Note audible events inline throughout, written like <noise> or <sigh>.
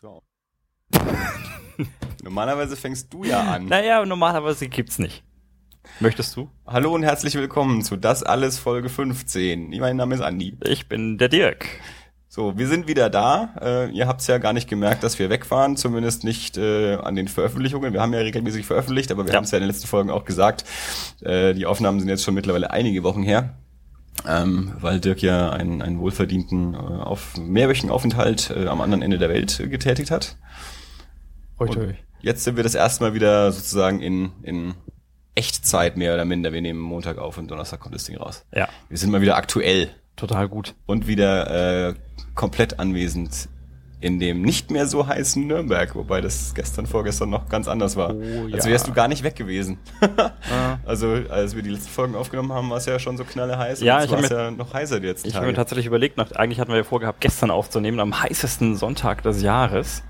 So. <laughs> Normalerweise fängst du ja an. Naja, normalerweise gibt's nicht. Möchtest du? Hallo und herzlich willkommen zu Das alles Folge 15. Mein Name ist Andi. Ich bin der Dirk. So, wir sind wieder da. Äh, ihr habt es ja gar nicht gemerkt, dass wir weg waren, zumindest nicht äh, an den Veröffentlichungen. Wir haben ja regelmäßig veröffentlicht, aber wir Ja. haben es ja in den letzten Folgen auch gesagt. Äh, die Aufnahmen sind jetzt schon mittlerweile einige Wochen her. Ähm, weil Dirk ja einen, einen wohlverdienten äh, auf mehrwöchigen Aufenthalt äh, am anderen Ende der Welt äh, getätigt hat. Und jetzt sind wir das erste Mal wieder sozusagen in, in Echtzeit mehr oder minder. Wir nehmen Montag auf und Donnerstag kommt das Ding raus. Ja, Wir sind mal wieder aktuell total gut. und wieder äh, komplett anwesend in dem nicht mehr so heißen Nürnberg, wobei das gestern, vorgestern noch ganz anders war. Oh, Als ja. wärst du gar nicht weg gewesen. <laughs> Ah. Also als wir die letzten Folgen aufgenommen haben, war es ja schon so knalle heiß. Ja, und ich jetzt hab war es mir- ja noch heißer die letzten Ich habe mir tatsächlich überlegt, nach, eigentlich hatten wir ja vorgehabt, gestern aufzunehmen, am heißesten Sonntag des Jahres.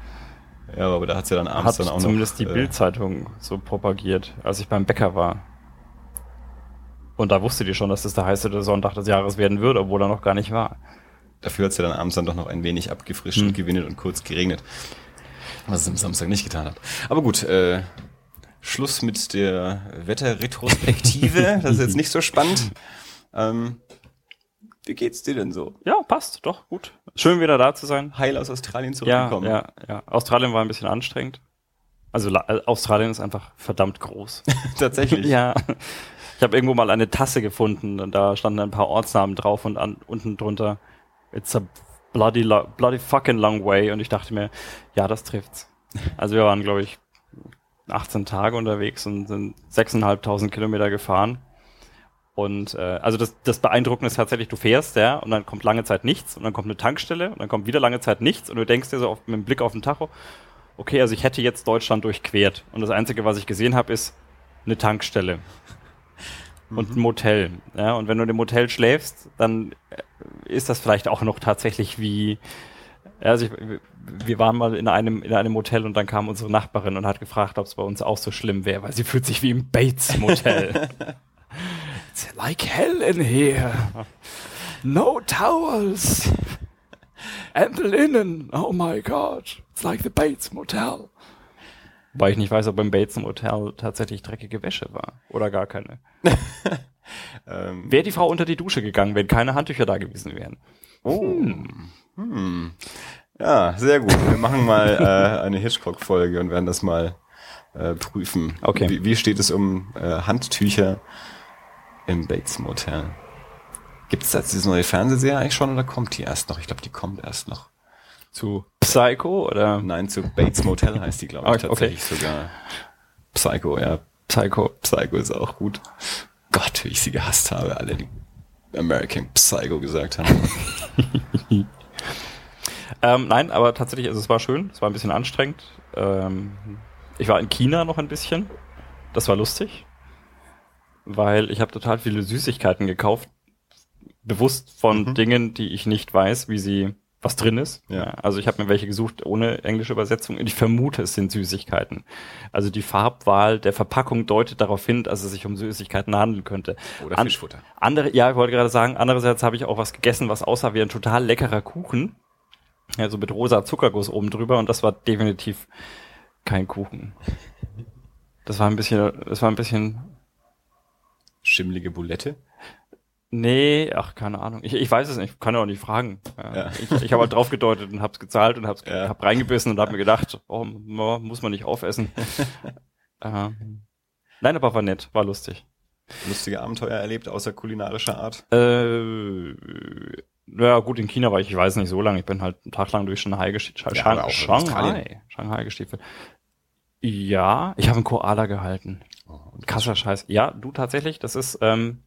Ja, aber da hat's ja dann abends Hat dann auch zumindest noch, die äh, Bildzeitung so propagiert, als ich beim Bäcker war. Und da wusste die schon, dass das der heißeste Sonntag des Jahres werden würde, obwohl er noch gar nicht war. Dafür hat's ja dann abends dann doch noch ein wenig abgefrischt Hm. und gewinnet und kurz geregnet. Was es am Samstag nicht getan hat. Aber gut, äh, Schluss mit der Wetterretrospektive. <laughs> das ist jetzt nicht so spannend. Ähm, wie geht's dir denn so? Ja, passt, doch, gut. Schön wieder da zu sein. Heil aus Australien Ja, zurückgekommen. ja, ja. Australien war ein bisschen anstrengend. Also äh, Australien ist einfach verdammt groß. <laughs> Tatsächlich. ja. Ich habe irgendwo mal eine Tasse gefunden und da standen ein paar Ortsnamen drauf und an, unten drunter It's a bloody, lo- bloody fucking long way und ich dachte mir, ja, das trifft's. Also wir waren, glaube ich, 18 Tage unterwegs und sind 6.500 Kilometer gefahren. Und äh, also das, das Beeindruckende ist tatsächlich, du fährst, ja, und dann kommt lange Zeit nichts und dann kommt eine Tankstelle und dann kommt wieder lange Zeit nichts und du denkst dir so auf, mit dem Blick auf den Tacho, okay, also ich hätte jetzt Deutschland durchquert und das Einzige, was ich gesehen habe, ist eine Tankstelle und ein Motel. Ja, und wenn du in dem Motel schläfst, dann ist das vielleicht auch noch tatsächlich wie also ich, wir waren mal in einem, in einem Motel und dann kam unsere Nachbarin und hat gefragt, ob es bei uns auch so schlimm wäre, weil sie fühlt sich wie im Bates Motel. <laughs> It's like hell in here. No towels. And the linen. Oh my god. It's like the Bates Motel. Weil ich nicht weiß, ob im Bates Motel tatsächlich dreckige Wäsche war. Oder gar keine. <laughs> Ähm, Wäre die Frau unter die Dusche gegangen, wenn keine Handtücher da gewesen wären. oh. Hm. Ja, sehr gut. Wir machen mal <laughs> äh, eine Hitchcock-Folge und werden das mal äh, prüfen. Okay. Wie, wie steht es um äh, Handtücher im Bates Motel? Gibt es jetzt diese neue Fernsehserie eigentlich schon oder kommt die erst noch? Ich glaube, die kommt erst noch. Zu Psycho oder Nein, zu Bates Motel heißt die, glaube ich, Okay, okay. tatsächlich sogar. Psycho, ja. Psycho? Psycho ist auch gut. Gott, wie ich sie gehasst habe, alle, die American Psycho gesagt haben. <laughs> Ähm, nein, aber tatsächlich, also es war schön, es war ein bisschen anstrengend. Ähm, ich war in China noch ein bisschen. Das war lustig, weil ich habe total viele Süßigkeiten gekauft, bewusst von Mhm. Dingen, die ich nicht weiß, wie sie was drin ist. Ja. also ich habe mir welche gesucht ohne englische Übersetzung und ich vermute, es sind Süßigkeiten. Also die Farbwahl der Verpackung deutet darauf hin, dass es sich um Süßigkeiten handeln könnte. Oder An- Fischfutter. Andere, ja, ich wollte gerade sagen, andererseits habe ich auch was gegessen, was aussah wie ein total leckerer Kuchen. Also mit rosa Zuckerguss oben drüber und das war definitiv kein Kuchen. Das war ein bisschen, das war ein bisschen, Schimmlige Bulette. Nee, ach, keine Ahnung. Ich, ich weiß es nicht, kann ja auch nicht fragen. Ja. Ich, ich habe halt drauf gedeutet und hab's gezahlt und hab's, Ja. hab reingebissen und hab mir gedacht, oh, muss man nicht aufessen. <laughs> ähm, nein, aber war nett, war lustig. Lustige Abenteuer erlebt, außer kulinarischer Art. Äh, ja gut, in China war ich, ich weiß nicht so lange. Ich bin halt einen Tag lang durch Shanghai gestiefelt. Ja, Shanghai. Australien. Shanghai gestiefelt. Ja, ich habe einen Koala gehalten. Oh, und Krasser Scheiß. Ja, du tatsächlich, das ist, ähm,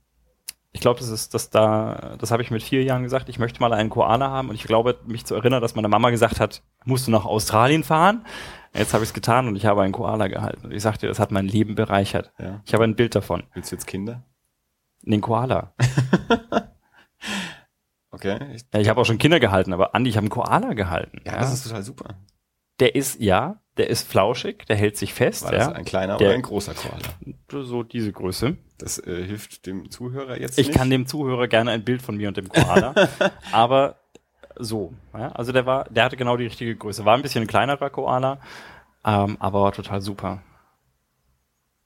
ich glaube, das ist, das da, das habe ich mit vier Jahren gesagt, ich möchte mal einen Koala haben und ich glaube, mich zu erinnern, dass meine Mama gesagt hat, musst du nach Australien fahren? Jetzt habe ich es getan und ich habe einen Koala gehalten. Und ich sagte, das hat mein Leben bereichert. Ja. Ich habe ein Bild davon. Willst du jetzt Kinder? Den Koala. <laughs> Okay. Ich, Ja, ich habe auch schon Kinder gehalten, aber Andi, ich habe einen Koala gehalten. ja, das ist total super. Der ist, ja, der ist flauschig, der hält sich fest, War das ja. ein kleiner Der- oder ein großer Koala? So diese Größe. Das äh, hilft dem Zuhörer jetzt Ich nicht. kann dem Zuhörer gerne ein Bild von mir und dem Koala, <laughs> aber so. Ja? Also der war, der hatte genau die richtige Größe. War ein bisschen ein kleinerer Koala, ähm, aber war total super.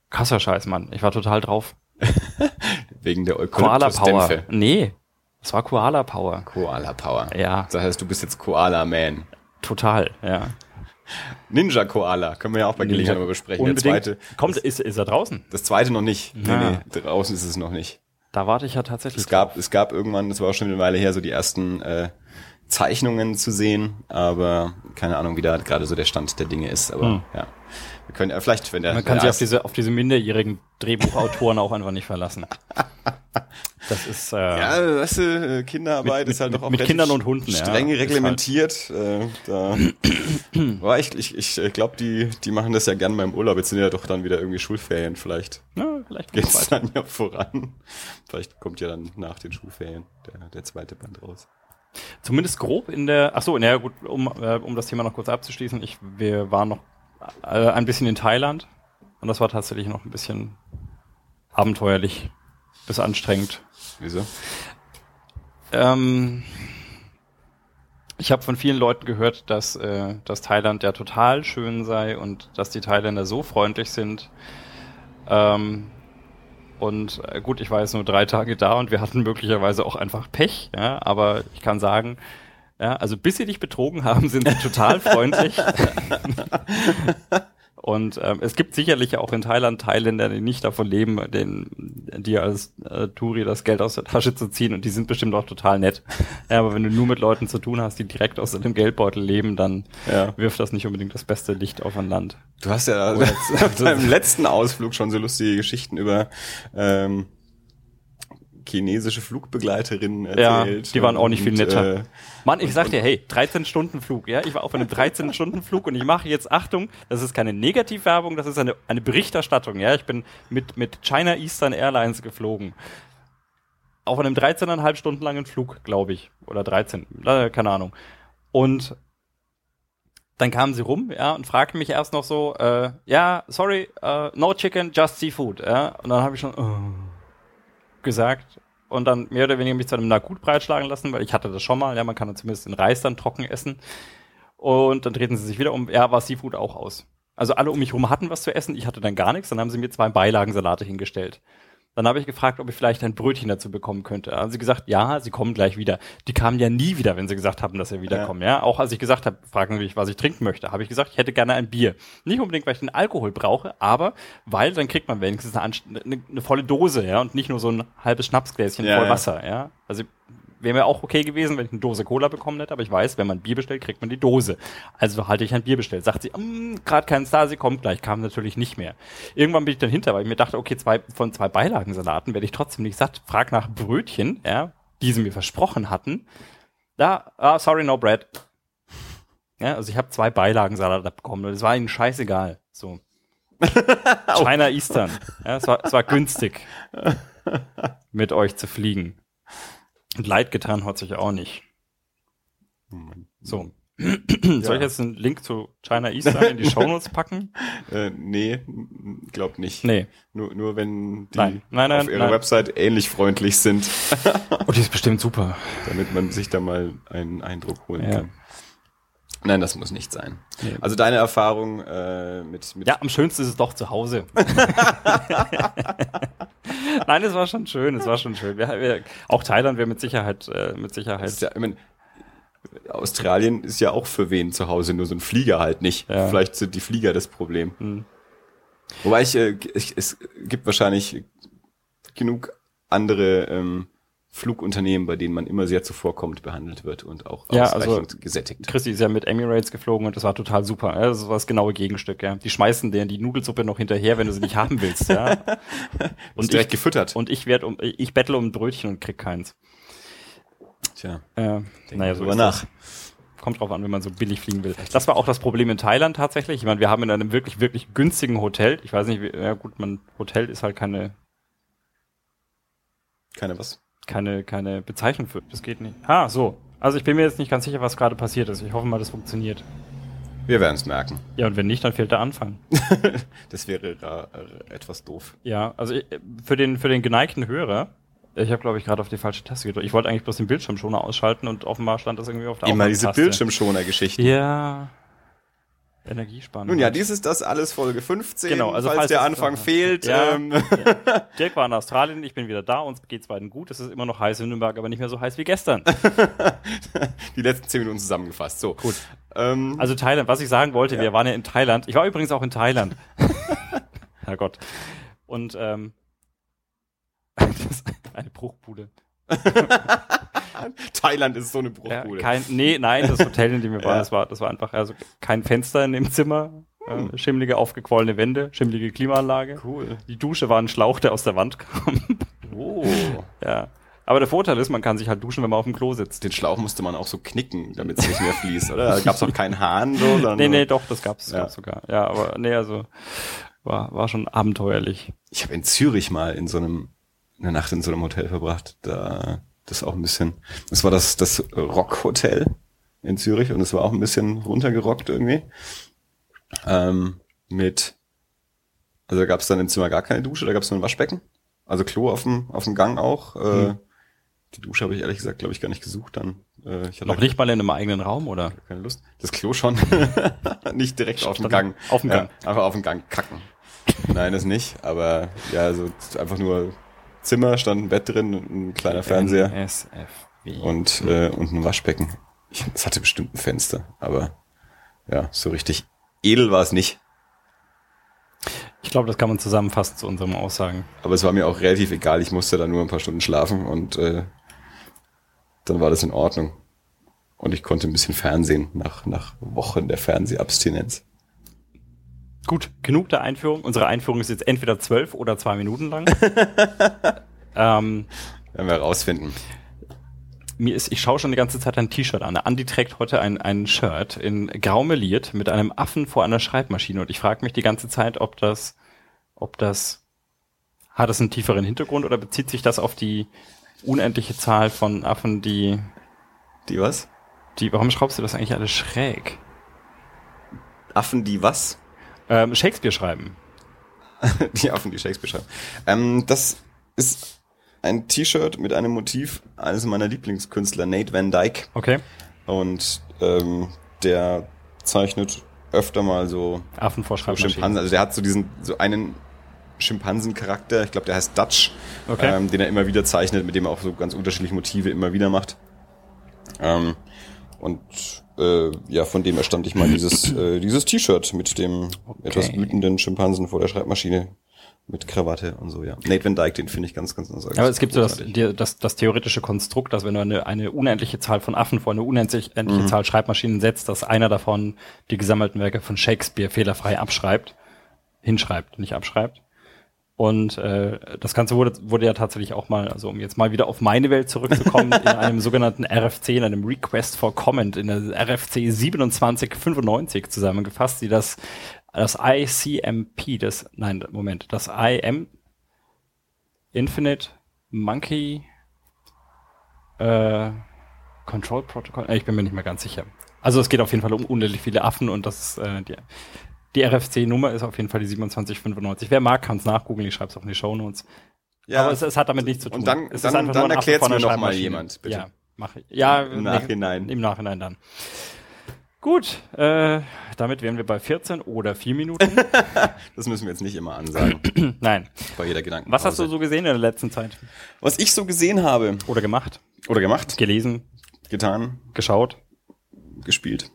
Krasser Scheiß, Mann. Ich war total drauf. <laughs> Wegen der Koala Power. Eukalyptusdämpfe. Nee, es war Koala Power. Koala Power. Ja, Das heißt, du bist jetzt Koala Man. total, ja. Ninja Koala können wir ja auch bei Gelegenheit Ninja- mal besprechen. Der Unbedingt. zweite, Kommt, ist, ist er draußen? das zweite noch nicht. Nee, Ah. nee, draußen ist es noch nicht. Da warte ich ja tatsächlich. Es gab, es gab irgendwann, das war auch schon eine Weile her, so die ersten äh, Zeichnungen zu sehen, aber keine Ahnung, wie da gerade so der Stand der Dinge ist. Aber Hm. ja, wir können ja vielleicht, wenn der, Man kann sich auf diese, auf diese minderjährigen Drehbuchautoren auch einfach nicht verlassen. <laughs> Das ist, äh, ja, weißt du, äh, Kinderarbeit Mit- ist halt mit- doch auch mit Kindern und Hunden, ja. streng halt- reglementiert. Äh, da <clears throat> war ich, ich, ich glaube, die, die machen das ja gern beim Urlaub. Jetzt sind ja doch dann wieder irgendwie Schulferien. Vielleicht na, vielleicht geht's <laughs> dann ja voran. Vielleicht kommt ja dann nach den Schulferien der, der zweite Band raus. Zumindest grob in der, ach so, naja, gut, um, äh, um das Thema noch kurz abzuschließen. Ich, wir waren noch äh, ein bisschen in Thailand und das war tatsächlich noch ein bisschen abenteuerlich bis anstrengend. Wieso? Ähm, ich habe von vielen Leuten gehört, dass, äh, dass Thailand ja total schön sei und dass die Thailänder so freundlich sind. Ähm, und äh, gut, ich war jetzt nur drei Tage da und wir hatten möglicherweise auch einfach Pech, ja, aber ich kann sagen, ja, also bis sie dich betrogen haben, sind sie total freundlich. <laughs> Und ähm, es gibt sicherlich auch in Thailand Thailänder, die nicht davon leben, den, dir als äh, Touri das Geld aus der Tasche zu ziehen und die sind bestimmt auch total nett. Ja, aber wenn du nur mit Leuten zu tun hast, die direkt aus dem Geldbeutel leben, dann Ja. wirft das nicht unbedingt das beste Licht auf ein Land. Du hast ja <laughs> beim letzten Ausflug schon so lustige Geschichten über ähm, chinesische Flugbegleiterinnen erzählt. Ja, die waren auch nicht viel Und, netter. Äh, Mann, ich sag dir, hey, 13 Stunden Flug, ja, ich war auf einem 13 Stunden Flug und ich mache jetzt Achtung, das ist keine Negativwerbung, das ist eine, eine Berichterstattung, ja, ich bin mit, mit China Eastern Airlines geflogen. Auf einem 13,5 Stunden langen Flug, glaube ich, oder 13, äh, keine Ahnung. Und dann kamen sie rum, ja, und fragten mich erst noch so, äh, ja, sorry, äh, no chicken, just seafood, ja, und dann habe ich schon, oh, gesagt und dann mehr oder weniger mich zu einem Na gut breitschlagen lassen, weil ich hatte das schon mal, ja, man kann dann zumindest den Reis dann trocken essen. Und dann drehten sie sich wieder um, ja, war Seafood auch aus. Also alle um mich herum hatten was zu essen, ich hatte dann gar nichts, dann haben sie mir zwei Beilagensalate hingestellt. Dann habe ich gefragt, ob ich vielleicht ein Brötchen dazu bekommen könnte. Dann haben sie gesagt, ja, sie kommen gleich wieder. Die kamen ja nie wieder, wenn sie gesagt haben, dass sie wiederkommen. Ja, auch als ich gesagt habe, fragen sie mich, was ich trinken möchte, habe ich gesagt, ich hätte gerne ein Bier. Nicht unbedingt, weil ich den Alkohol brauche, aber weil dann kriegt man wenigstens eine, eine, eine volle Dose, ja, und nicht nur so ein halbes Schnapsgläschen Ja, voll ja. Wasser, ja. Also wäre mir auch okay gewesen, wenn ich eine Dose Cola bekommen hätte, aber ich weiß, wenn man Bier bestellt, kriegt man die Dose. Also halte ich ein Bier bestellt. Sagt sie, gerade kein Star, sie kommt gleich, kam natürlich nicht mehr. Irgendwann bin ich dann hinter, weil ich mir dachte, okay, zwei, von zwei Beilagensalaten werde ich trotzdem nicht satt. Frag nach Brötchen, ja, die sie mir versprochen hatten. Da, ah, sorry, no bread. Ja, also ich habe zwei Beilagensalate bekommen und es war ihnen scheißegal. So. <laughs> China Eastern. Ja, es war, es war günstig, mit euch zu fliegen. Und leid getan hat sich auch nicht. So. <clears throat> Soll ich jetzt einen Link zu China Eastern in die <laughs> Shownotes packen? Äh, nee, glaub nicht. Nee. Nur, nur wenn die Nein. Nein, nein, auf ihrer. Website ähnlich freundlich sind, Oh, die ist bestimmt super. damit man sich da mal einen Eindruck holen Ja. kann. Nein, das muss nicht sein. Nee. Also deine Erfahrung äh, mit, mit Ja, am schönsten ist es doch zu Hause. <laughs> Nein, es war schon schön, es war schon schön. Wir, wir, auch Thailand wäre mit Sicherheit, äh, mit Sicherheit. ja, ich mein, Australien ist ja auch für wen zu Hause, nur so ein Flieger halt nicht. Ja. Vielleicht sind die Flieger das Problem. Hm. Wobei ich, äh, ich, es gibt wahrscheinlich genug andere ähm, Flugunternehmen, bei denen man immer sehr zuvorkommend behandelt wird und auch Ja, ausreichend also- gesättigt. Christi ist ja mit Emirates geflogen und das war total super. Ja, das war das genaue Gegenstück. Ja. Die schmeißen dir die Nudelsuppe noch hinterher, wenn du sie nicht haben willst. Ja. <laughs> Und direkt ich, gefüttert. und ich werd um, ich bettle um ein Brötchen und krieg keins. Tja, Äh, naja, so drüber nach. das. Kommt drauf an, wenn man so billig fliegen will. Das war auch das Problem in Thailand tatsächlich. Ich meine, wir haben in einem wirklich, wirklich günstigen Hotel. Ich weiß nicht, wie, ja gut, man, Hotel ist halt keine, Keine was? Keine, keine Bezeichnung für. Das geht nicht. Ah, so. Also ich bin mir jetzt nicht ganz sicher, was gerade passiert ist. Ich hoffe mal, das funktioniert. Wir werden es merken. Ja, und wenn nicht, dann fehlt der Anfang. <laughs> Das wäre äh, äh, etwas doof. Ja, also ich- für den, für den geneigten Hörer, Ich habe, glaube ich, gerade auf die falsche Taste gedrückt. Ich wollte eigentlich bloß den Bildschirmschoner ausschalten und offenbar stand das irgendwie auf der Immer diese. Bildschirmschoner-Geschichten. Ja. Energiespannend. Nun ja, dies ist das alles Folge 15. Genau, also falls, falls der es- Anfang fehlt. Ja. Ähm, Dirk war in Australien, ich bin wieder da, uns geht's beiden gut. Es ist immer noch heiß in Nürnberg, aber nicht mehr so heiß wie gestern. <laughs> die letzten 10 Minuten zusammengefasst. So. Gut. Ähm, Also Thailand, was ich sagen wollte, Ja. wir waren ja in Thailand. Ich war übrigens auch in Thailand. <laughs> Herrgott. Und ähm, <laughs> das ist eine Bruchbude. Thailand ist so eine Ja, Bruchbude. kein, nee, nein, das Hotel, in dem wir waren, Ja. das war, das war einfach also kein Fenster in dem Zimmer, Hm. äh, schimmelige, aufgequollene Wände, schimmelige Klimaanlage. cool. Die Dusche war ein Schlauch, der aus der Wand kam. Oh. <laughs> ja. Aber der Vorteil ist, man kann sich halt duschen, wenn man auf dem Klo sitzt. Den Schlauch musste man auch so knicken, damit es nicht mehr fließt, oder? Da gab es auch keinen Hahn so, sondern Nee, nee, doch, das gab's, Ja. gab's sogar. Ja, aber nee, also war, war schon abenteuerlich. Ich habe in Zürich mal in so einem eine Nacht in so einem Hotel verbracht. Da das auch ein bisschen. Das war das das Rock Hotel in Zürich und es war auch ein bisschen runtergerockt irgendwie. Ähm, mit also da gab es dann im Zimmer gar keine Dusche, da gab es nur ein Waschbecken. Also Klo auf dem auf dem Gang auch. Äh, Hm. Die Dusche habe ich ehrlich gesagt, glaube ich, gar nicht gesucht dann. Äh, ich hatte Noch nicht mal in einem eigenen Raum, oder? keine Lust. Das Klo schon. <laughs> nicht direkt auf dem Gang. auf dem Gang. Ja, einfach auf dem Gang kacken. Nein, das nicht. Aber ja, so einfach nur Zimmer, stand ein Bett drin, ein kleiner Fernseher NSFW. und, äh, und ein Waschbecken. Es hatte bestimmt ein Fenster, aber ja, so richtig edel war es nicht. Ich glaube, das kann man zusammenfassen zu unseren Aussagen. Aber es war mir auch relativ egal. Ich musste da nur ein paar Stunden schlafen und äh, dann war das in Ordnung. Und ich konnte ein bisschen Fernsehen nach, nach Wochen der Fernsehabstinenz. Gut, genug der Einführung. Unsere Einführung ist jetzt entweder zwölf oder zwei Minuten lang. <laughs> ähm, Werden wir herausfinden. mir ist, ich schaue schon die ganze Zeit ein T-Shirt an. Andi trägt heute ein, ein Shirt in grau meliert mit einem Affen vor einer Schreibmaschine und ich frage mich die ganze Zeit, ob das, ob das, hat es einen tieferen Hintergrund oder bezieht sich das auf die unendliche Zahl von Affen, die, Die was? die, warum schraubst du das eigentlich alles schräg? Affen, die was? Ähm, Shakespeare schreiben. <laughs> Die Affen, die Shakespeare schreiben. Ähm, das ist ein T-Shirt mit einem Motiv eines meiner Lieblingskünstler, Nate Van Dyke. Okay. Und ähm, der zeichnet öfter mal so Affen vor so. Schimpansen. Also der hat so diesen, so einen Schimpansencharakter, ich glaube, der heißt Dutch, Okay. ähm, den er immer wieder zeichnet, mit dem er auch so ganz unterschiedliche Motive immer wieder macht. Ähm, und äh, ja, von dem erstand ich mal dieses, <clears throat> äh, dieses T-Shirt mit dem etwas wütenden Schimpansen vor der Schreibmaschine mit Krawatte und so, ja. Nate Van Dyke, den finde ich ganz, ganz, ganz Aber es gibt so das, das, das theoretische Konstrukt, dass wenn du eine, eine unendliche Zahl von Affen vor eine unendliche Mhm. Zahl Schreibmaschinen setzt, dass einer davon die gesammelten Werke von Shakespeare fehlerfrei abschreibt, hinschreibt, nicht abschreibt. Und äh, das Ganze wurde, wurde ja tatsächlich auch mal, also um jetzt mal wieder auf meine Welt zurückzukommen, <laughs> in einem sogenannten RFC, in einem Request for Comment, in der RFC 2795 zusammengefasst, die das, das ICMP, das, nein, Moment, das IM, Infinite Monkey äh, Control Protocol. Äh, Ich bin mir nicht mehr ganz sicher. Also es geht auf jeden Fall um unendlich viele Affen und das äh, die, die RFC-Nummer ist auf jeden Fall die 2795. Wer mag, kann es nachgoogeln. Ich schreibe es auch in die Shownotes. Ja, Aber es, es hat damit nichts zu tun. Und dann- es dann- dann erklärt's von mir einer noch mal Schreibmaschine. jemand, bitte. Ja, mache ich. Ja, Im Nachhinein. Im Nachhinein dann. Gut, äh, damit wären wir bei 14 oder 4 Minuten. <laughs> das müssen wir jetzt nicht immer ansagen, <clears throat> Nein. bei jeder Gedanken. Was hast du so gesehen in der letzten Zeit? Was ich so gesehen habe Oder gemacht? oder gemacht, Gelesen? getan, Geschaut? gespielt.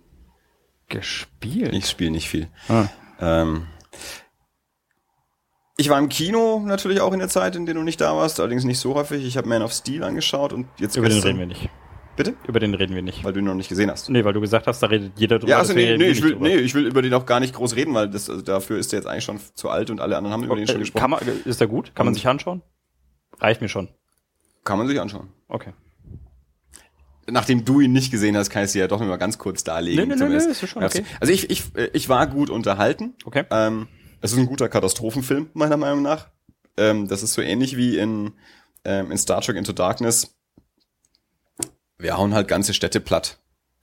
Gespielt? Ich spiele nicht viel. Ah. Ähm, ich war im Kino natürlich auch in der Zeit, in der du nicht da warst, allerdings nicht so häufig. Ich habe Man of Steel angeschaut und jetzt Über den reden wir nicht. Bitte? Über den reden wir nicht. Weil du ihn noch nicht gesehen hast. Nee, weil du gesagt hast, da redet jeder drüber. Ja, also nee, nee, reden ich will, nee, ich will über den auch gar nicht groß reden, weil das, also dafür ist er jetzt eigentlich schon zu alt und alle anderen haben über den schon Äh, gesprochen. Man, ist der gut? Kann man Und- sich anschauen? Reicht mir schon. Kann man sich anschauen. Okay. Nachdem du ihn nicht gesehen hast, kann ich es dir ja doch noch mal ganz kurz darlegen. Nee, nee, nee, nee, ist schon okay. Also ich, ich, ich war gut unterhalten. Okay. Ähm, es ist ein guter Katastrophenfilm, meiner Meinung nach. Ähm, das ist so ähnlich wie in, ähm, in Star Trek Into Darkness. Wir hauen halt ganze Städte platt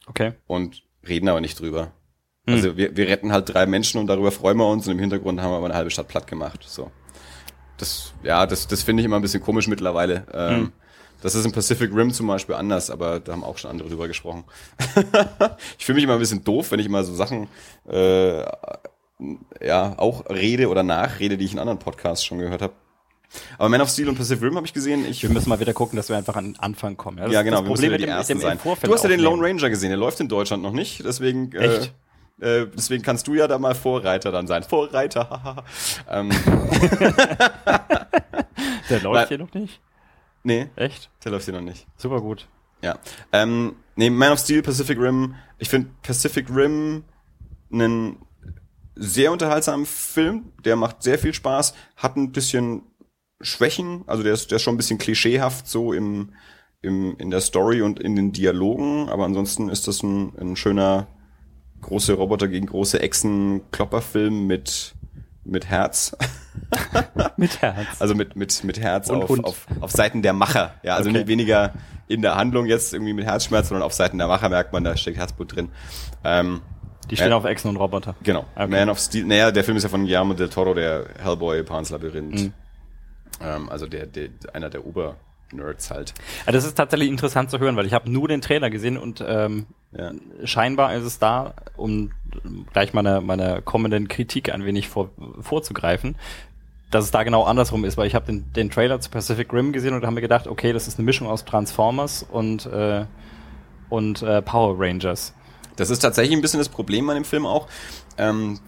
Okay. und reden aber nicht drüber. Hm. Also wir, wir retten halt drei Menschen und darüber freuen wir uns und im Hintergrund haben wir aber eine halbe Stadt platt gemacht. So. das, ja, das, das finde ich immer ein bisschen komisch mittlerweile. Ähm, Hm. Das ist im Pacific Rim zum Beispiel anders, aber da haben auch schon andere drüber gesprochen. <laughs> ich fühle mich immer ein bisschen doof, wenn ich mal so Sachen äh, ja auch rede oder nachrede, die ich in anderen Podcasts schon gehört habe. Aber Man of Steel und Pacific Rim habe ich gesehen. Ich, Wir müssen mal wieder gucken, dass wir einfach an den Anfang kommen. das ja, genau. Das wir müssen Problem wieder mit die dem, mit dem sein. Vorfeld Du hast ja den. Lone Ranger gesehen. Der läuft in Deutschland noch nicht. Deswegen, Echt? Äh, äh, deswegen kannst du ja da mal Vorreiter dann sein. Vorreiter. <laughs> haha. ähm, <laughs> Der läuft hier noch nicht? Nee, Echt? der läuft hier noch nicht. Super gut. Ja. Ähm, nee, Man of Steel, Pacific Rim. Ich finde Pacific Rim einen sehr unterhaltsamen Film. Der macht sehr viel Spaß, hat ein bisschen Schwächen. Also der ist, der ist schon ein bisschen klischeehaft so im, im, in der Story und in den Dialogen. Aber ansonsten ist das ein, ein schöner große Roboter gegen große Echsen-Klopperfilm mit, mit Herz. <laughs> Mit Herz. Also mit, mit, mit Herz Und auf, Hund. auf, auf Seiten der Macher. Ja, also Okay. nicht weniger in der Handlung jetzt irgendwie mit Herzschmerz, sondern auf Seiten der Macher merkt man, da steckt Herzblut drin. Ähm, Die stehen Ja. auf Echsen und Roboter. genau. Okay. Man of Steel. Naja, der Film ist ja von Guillermo del Toro, der Hellboy, Pan's Labyrinth. Mhm. Ähm, also der, der, einer der Ober-Nerds halt. Ja, das ist tatsächlich interessant zu hören, weil ich habe nur den Trailer gesehen und ähm, Ja. scheinbar ist es da, um gleich meiner meiner kommenden Kritik ein wenig vor, vorzugreifen, dass es da genau andersrum ist, weil ich habe den, den Trailer zu Pacific Rim gesehen und habe mir gedacht, okay, das ist eine Mischung aus Transformers und äh, und äh, Power Rangers. Das ist tatsächlich ein bisschen das Problem an dem Film auch. Ähm,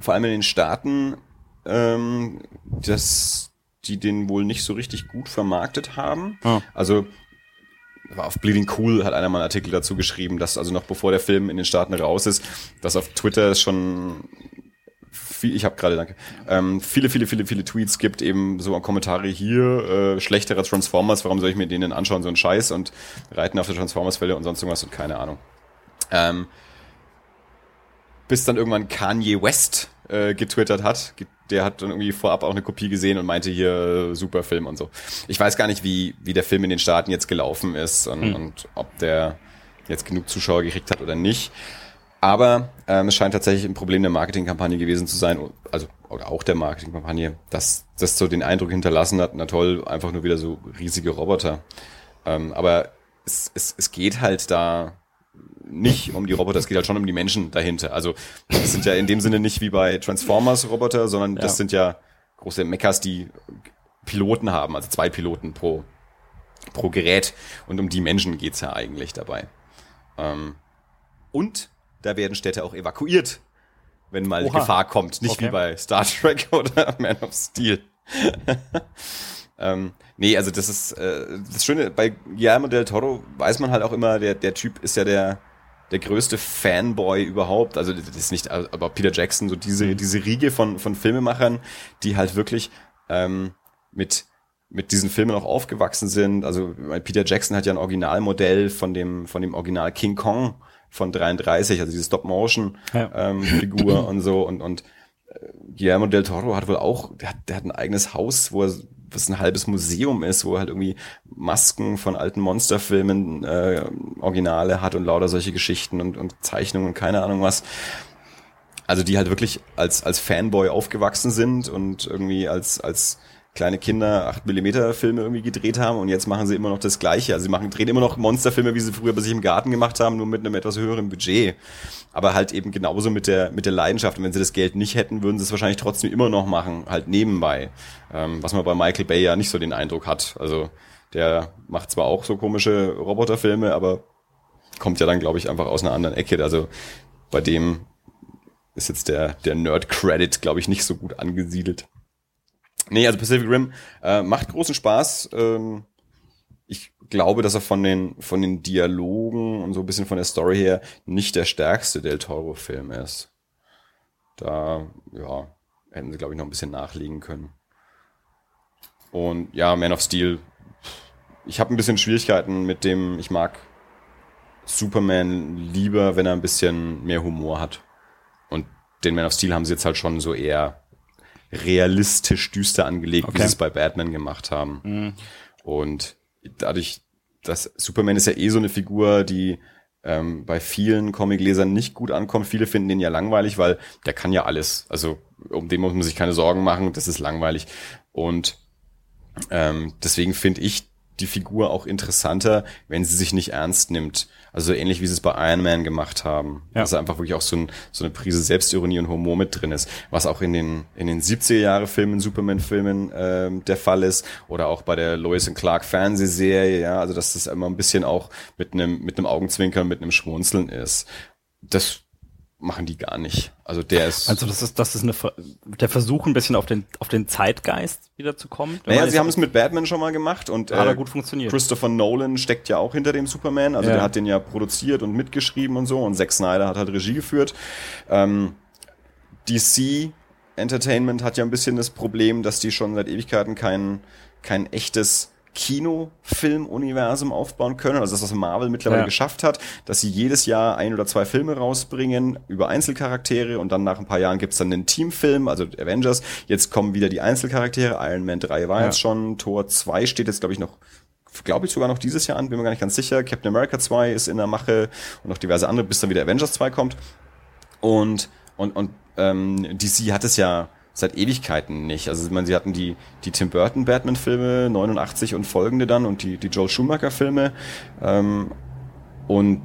vor allem in den Staaten, ähm, dass die den wohl nicht so richtig gut vermarktet haben. Ah. Also war auf Bleeding Cool hat einer mal einen Artikel dazu geschrieben, dass also noch bevor der Film in den Staaten raus ist, dass auf Twitter schon viel, ich habe gerade, danke, ähm, viele, viele, viele, viele Tweets gibt, eben so Kommentare hier, äh, schlechterer Transformers, warum soll ich mir den denn anschauen, so ein Scheiß und reiten auf der Transformers-Welle und sonst irgendwas und keine Ahnung. Ähm, bis dann irgendwann Kanye West äh, getwittert hat. Der hat dann irgendwie vorab auch eine Kopie gesehen und meinte hier super Film und so. Ich weiß gar nicht, wie, wie der Film in den Staaten jetzt gelaufen ist und, und ob der jetzt genug Zuschauer gekriegt hat oder nicht. Aber ähm, es scheint tatsächlich ein Problem der Marketingkampagne gewesen zu sein, also oder auch der Marketingkampagne, dass das so den Eindruck hinterlassen hat, na toll, einfach nur wieder so riesige Roboter. Ähm, aber es, es, es geht halt da nicht um die Roboter, es geht halt schon um die Menschen dahinter. Also das sind ja in dem Sinne nicht wie bei Transformers Roboter, sondern Ja. das sind ja große Mechas, die Piloten haben, also zwei Piloten pro, pro Gerät. Und um die Menschen geht's ja eigentlich dabei. Ähm, und da werden Städte auch evakuiert, wenn mal Oha. Gefahr kommt. Nicht Okay. wie bei Star Trek <laughs> oder Man of Steel. <laughs> ähm, nee, also das ist äh, das Schöne, bei Guillermo del Toro weiß man halt auch immer, der, der Typ ist ja der, der größte Fanboy überhaupt. Also das ist nicht, aber Peter Jackson, so diese, diese Riege von, von Filmemachern, die halt wirklich ähm, mit mit diesen Filmen auch aufgewachsen sind. Also Peter Jackson hat ja ein Originalmodell von dem von dem Original King Kong von 33, also diese Stop-Motion Ja. ähm, und so und und äh, Guillermo del Toro hat wohl auch, der hat, der hat ein eigenes Haus, wo er was ein halbes Museum ist, wo halt irgendwie Masken von alten Monsterfilmen, äh, Originale hat und lauter solche Geschichten und, und Zeichnungen und keine Ahnung was. Also die halt wirklich als, als Fanboy aufgewachsen sind und irgendwie als, als kleine Kinder 8 mm Filme irgendwie gedreht haben und jetzt machen sie immer noch das Gleiche. Also sie machen, drehen immer noch Monsterfilme, wie sie früher bei sich im Garten gemacht haben, nur mit einem etwas höheren Budget. Aber halt eben genauso mit der, mit der Leidenschaft. Und wenn sie das Geld nicht hätten, würden sie es wahrscheinlich trotzdem immer noch machen, halt nebenbei. Ähm, was man bei Michael Bay ja nicht so den Eindruck hat. Also der macht zwar auch so komische Roboterfilme, aber kommt ja dann, glaube ich, einfach aus einer anderen Ecke. Also bei dem ist jetzt der, der Nerd-Credit, glaube ich, nicht so gut angesiedelt. Nee, also Pacific Rim äh, macht großen Spaß. Ähm, ich glaube, dass er von den, von den Dialogen und so ein bisschen von der Story her nicht der stärkste Del Toro-Film ist. Da, ja, hätten sie, glaube ich, noch ein bisschen nachlegen können. Und ja, Man of Steel. Ich habe ein bisschen Schwierigkeiten mit dem, ich mag Superman lieber, wenn er ein bisschen mehr Humor hat. Und den Man of Steel haben sie jetzt halt schon so eher realistisch düster angelegt, wie Okay. sie es bei Batman gemacht haben. Und dadurch, dass Superman ist ja eh so eine Figur, die ähm, bei vielen Comiclesern nicht gut ankommt. Viele finden den ja langweilig, weil der kann ja alles. Also um den muss man sich keine Sorgen machen, das ist langweilig. Und ähm, deswegen finde ich die Figur auch interessanter, wenn sie sich nicht ernst nimmt. Also ähnlich wie sie es bei Iron Man gemacht haben. Ja. Dass einfach wirklich auch so, ein, so eine Prise Selbstironie und Humor mit drin ist. Was auch in den, in den 70er Jahre Filmen, Superman-Filmen ähm, der Fall ist. Oder auch bei der Lois Clark Fernsehserie, ja. Also dass das immer ein bisschen auch mit einem, mit einem Augenzwinkern, mit einem Schmunzeln ist. Das machen die gar nicht. Also der ist. Also das ist das ist eine der Versuch ein bisschen auf den auf den Zeitgeist wieder zu kommen. Naja, sie haben es mit Batman schon mal gemacht und äh, gut funktioniert. Christopher Nolan steckt ja auch hinter dem Superman, also ja. der hat den ja produziert und mitgeschrieben und so und Zack Snyder hat halt Regie geführt. Ähm, DC Entertainment hat ja ein bisschen das Problem, dass die schon seit Ewigkeiten kein kein echtes Kinofilmuniversum aufbauen können. Also das, was Marvel mittlerweile ja. geschafft hat, dass sie jedes Jahr ein oder zwei Filme rausbringen über Einzelcharaktere und dann nach ein paar Jahren gibt's dann einen Teamfilm, also Avengers. Jetzt kommen wieder die Einzelcharaktere. Iron Man 3 war ja. jetzt schon, Tor 2 steht jetzt, glaube ich, noch glaube ich sogar noch dieses Jahr an, bin mir gar nicht ganz sicher. Captain America 2 ist in der Mache und noch diverse andere, bis dann wieder Avengers 2 kommt. Und, und, und ähm, DC hat es ja seit Ewigkeiten nicht. Also ich meine, sie hatten die, die Tim Burton Batman-Filme, 89 und folgende dann und die, die Joel Schumacher-Filme. Ähm, und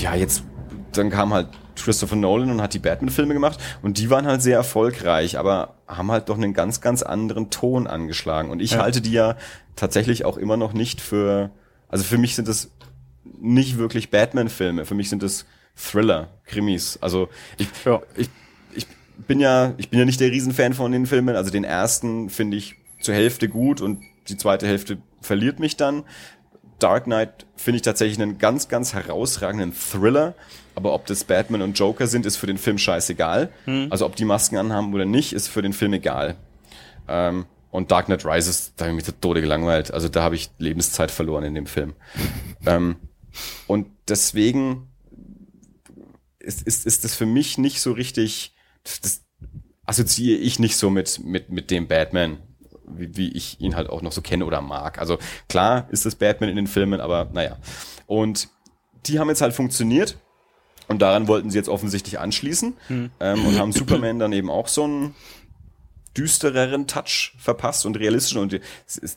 ja, jetzt, dann kam halt Christopher Nolan und hat die Batman-Filme gemacht und die waren halt sehr erfolgreich, aber haben halt doch einen ganz, ganz anderen Ton angeschlagen. Und ich ja. halte die ja tatsächlich auch immer noch nicht für, also für mich sind das nicht wirklich Batman-Filme, für mich sind das Thriller, Krimis. Also ich, ja. ich bin ja, ich bin ja nicht der Riesenfan von den Filmen. Also den ersten finde ich zur Hälfte gut und die zweite Hälfte verliert mich dann. Dark Knight finde ich tatsächlich einen ganz, ganz herausragenden Thriller. Aber ob das Batman und Joker sind, ist für den Film scheißegal. Hm. Also ob die Masken anhaben oder nicht, ist für den Film egal. Ähm, und Dark Knight Rises, da habe ich mich zu Tode gelangweilt. Also da habe ich Lebenszeit verloren in dem Film. <laughs> ähm, und deswegen ist, ist, ist das für mich nicht so richtig das assoziiere ich nicht so mit, mit, mit dem Batman, wie, wie ich ihn halt auch noch so kenne oder mag. Also klar ist das Batman in den Filmen, aber naja. Und die haben jetzt halt funktioniert. Und daran wollten sie jetzt offensichtlich anschließen hm. ähm, und haben Superman dann eben auch so einen düstereren Touch verpasst und realistischen. Und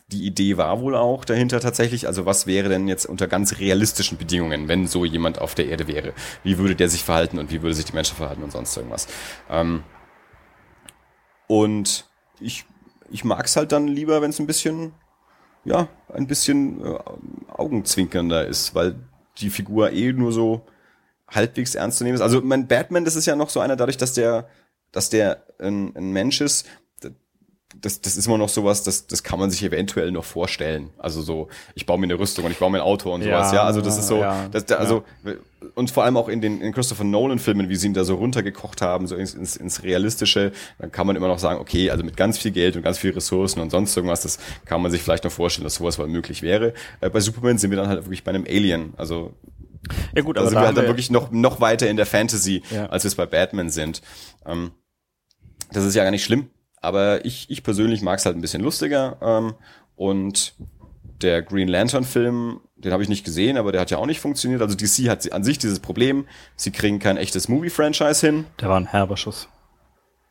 die Idee war wohl auch dahinter tatsächlich, also was wäre denn jetzt unter ganz realistischen Bedingungen, wenn so jemand auf der Erde wäre? Wie würde der sich verhalten und wie würde sich die Menschen verhalten und sonst irgendwas? Ähm, und ich, ich mag es halt dann lieber, wenn es ein bisschen, ja, ein bisschen äh, augenzwinkernder ist, weil die Figur eh nur so halbwegs ernst zu nehmen ist. Also mein Batman, das ist ja noch so einer, dadurch, dass der, dass der ein, ein Mensch ist, das, das ist immer noch sowas, das, das kann man sich eventuell noch vorstellen. Also so, ich baue mir eine Rüstung und ich baue mir ein Auto und sowas. Ja, ja also das ist so, ja, das, also ja. und vor allem auch in den in Christopher Nolan Filmen, wie sie ihn da so runtergekocht haben, so ins, ins, ins Realistische, dann kann man immer noch sagen, okay, also mit ganz viel Geld und ganz viel Ressourcen und sonst irgendwas, das kann man sich vielleicht noch vorstellen, dass sowas mal möglich wäre. Äh, bei Superman sind wir dann halt wirklich bei einem Alien. Also ja gut, aber da sind wir halt dann wirklich noch noch weiter in der Fantasy, als wir es bei Batman sind. Ähm, das ist ja gar nicht schlimm aber ich, ich persönlich mag es halt ein bisschen lustiger. Ähm, und der Green Lantern-Film, den habe ich nicht gesehen, aber der hat ja auch nicht funktioniert. Also DC hat an sich dieses Problem, sie kriegen kein echtes Movie-Franchise hin. Der war ein herber Schuss.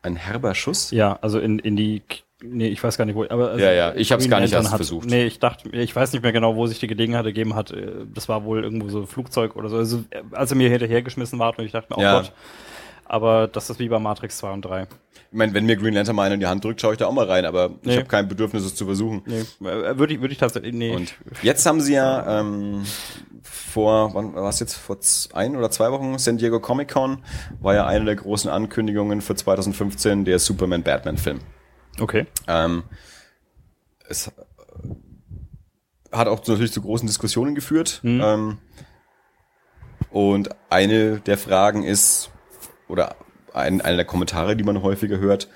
Ein herber Schuss? Ja, also in, in die Nee, ich weiß gar nicht, wo. Aber also ja, ja, ich habe es gar nicht erst hat, versucht. Nee, ich dachte, ich weiß nicht mehr genau, wo sich die Gelegenheit gegeben hat. Das war wohl irgendwo so ein Flugzeug oder so. Also, als er mir hinterhergeschmissen war, und ich dachte mir, oh ja. Gott. Aber das ist wie bei Matrix 2 und 3. Ich meine, wenn mir Green Lantern mal in die Hand drückt, schaue ich da auch mal rein, aber nee. ich habe kein Bedürfnis, es zu versuchen. Nee. Äh, würde ich, würde ich tatsächlich, nee. Und jetzt haben sie ja ähm, vor, wann war es jetzt, vor ein oder zwei Wochen, San Diego Comic Con, war ja eine der großen Ankündigungen für 2015 der Superman-Batman-Film. Okay. Ähm, es hat auch natürlich zu großen Diskussionen geführt. Mhm. Ähm, und eine der Fragen ist, oder ein, einer der Kommentare, die man häufiger hört,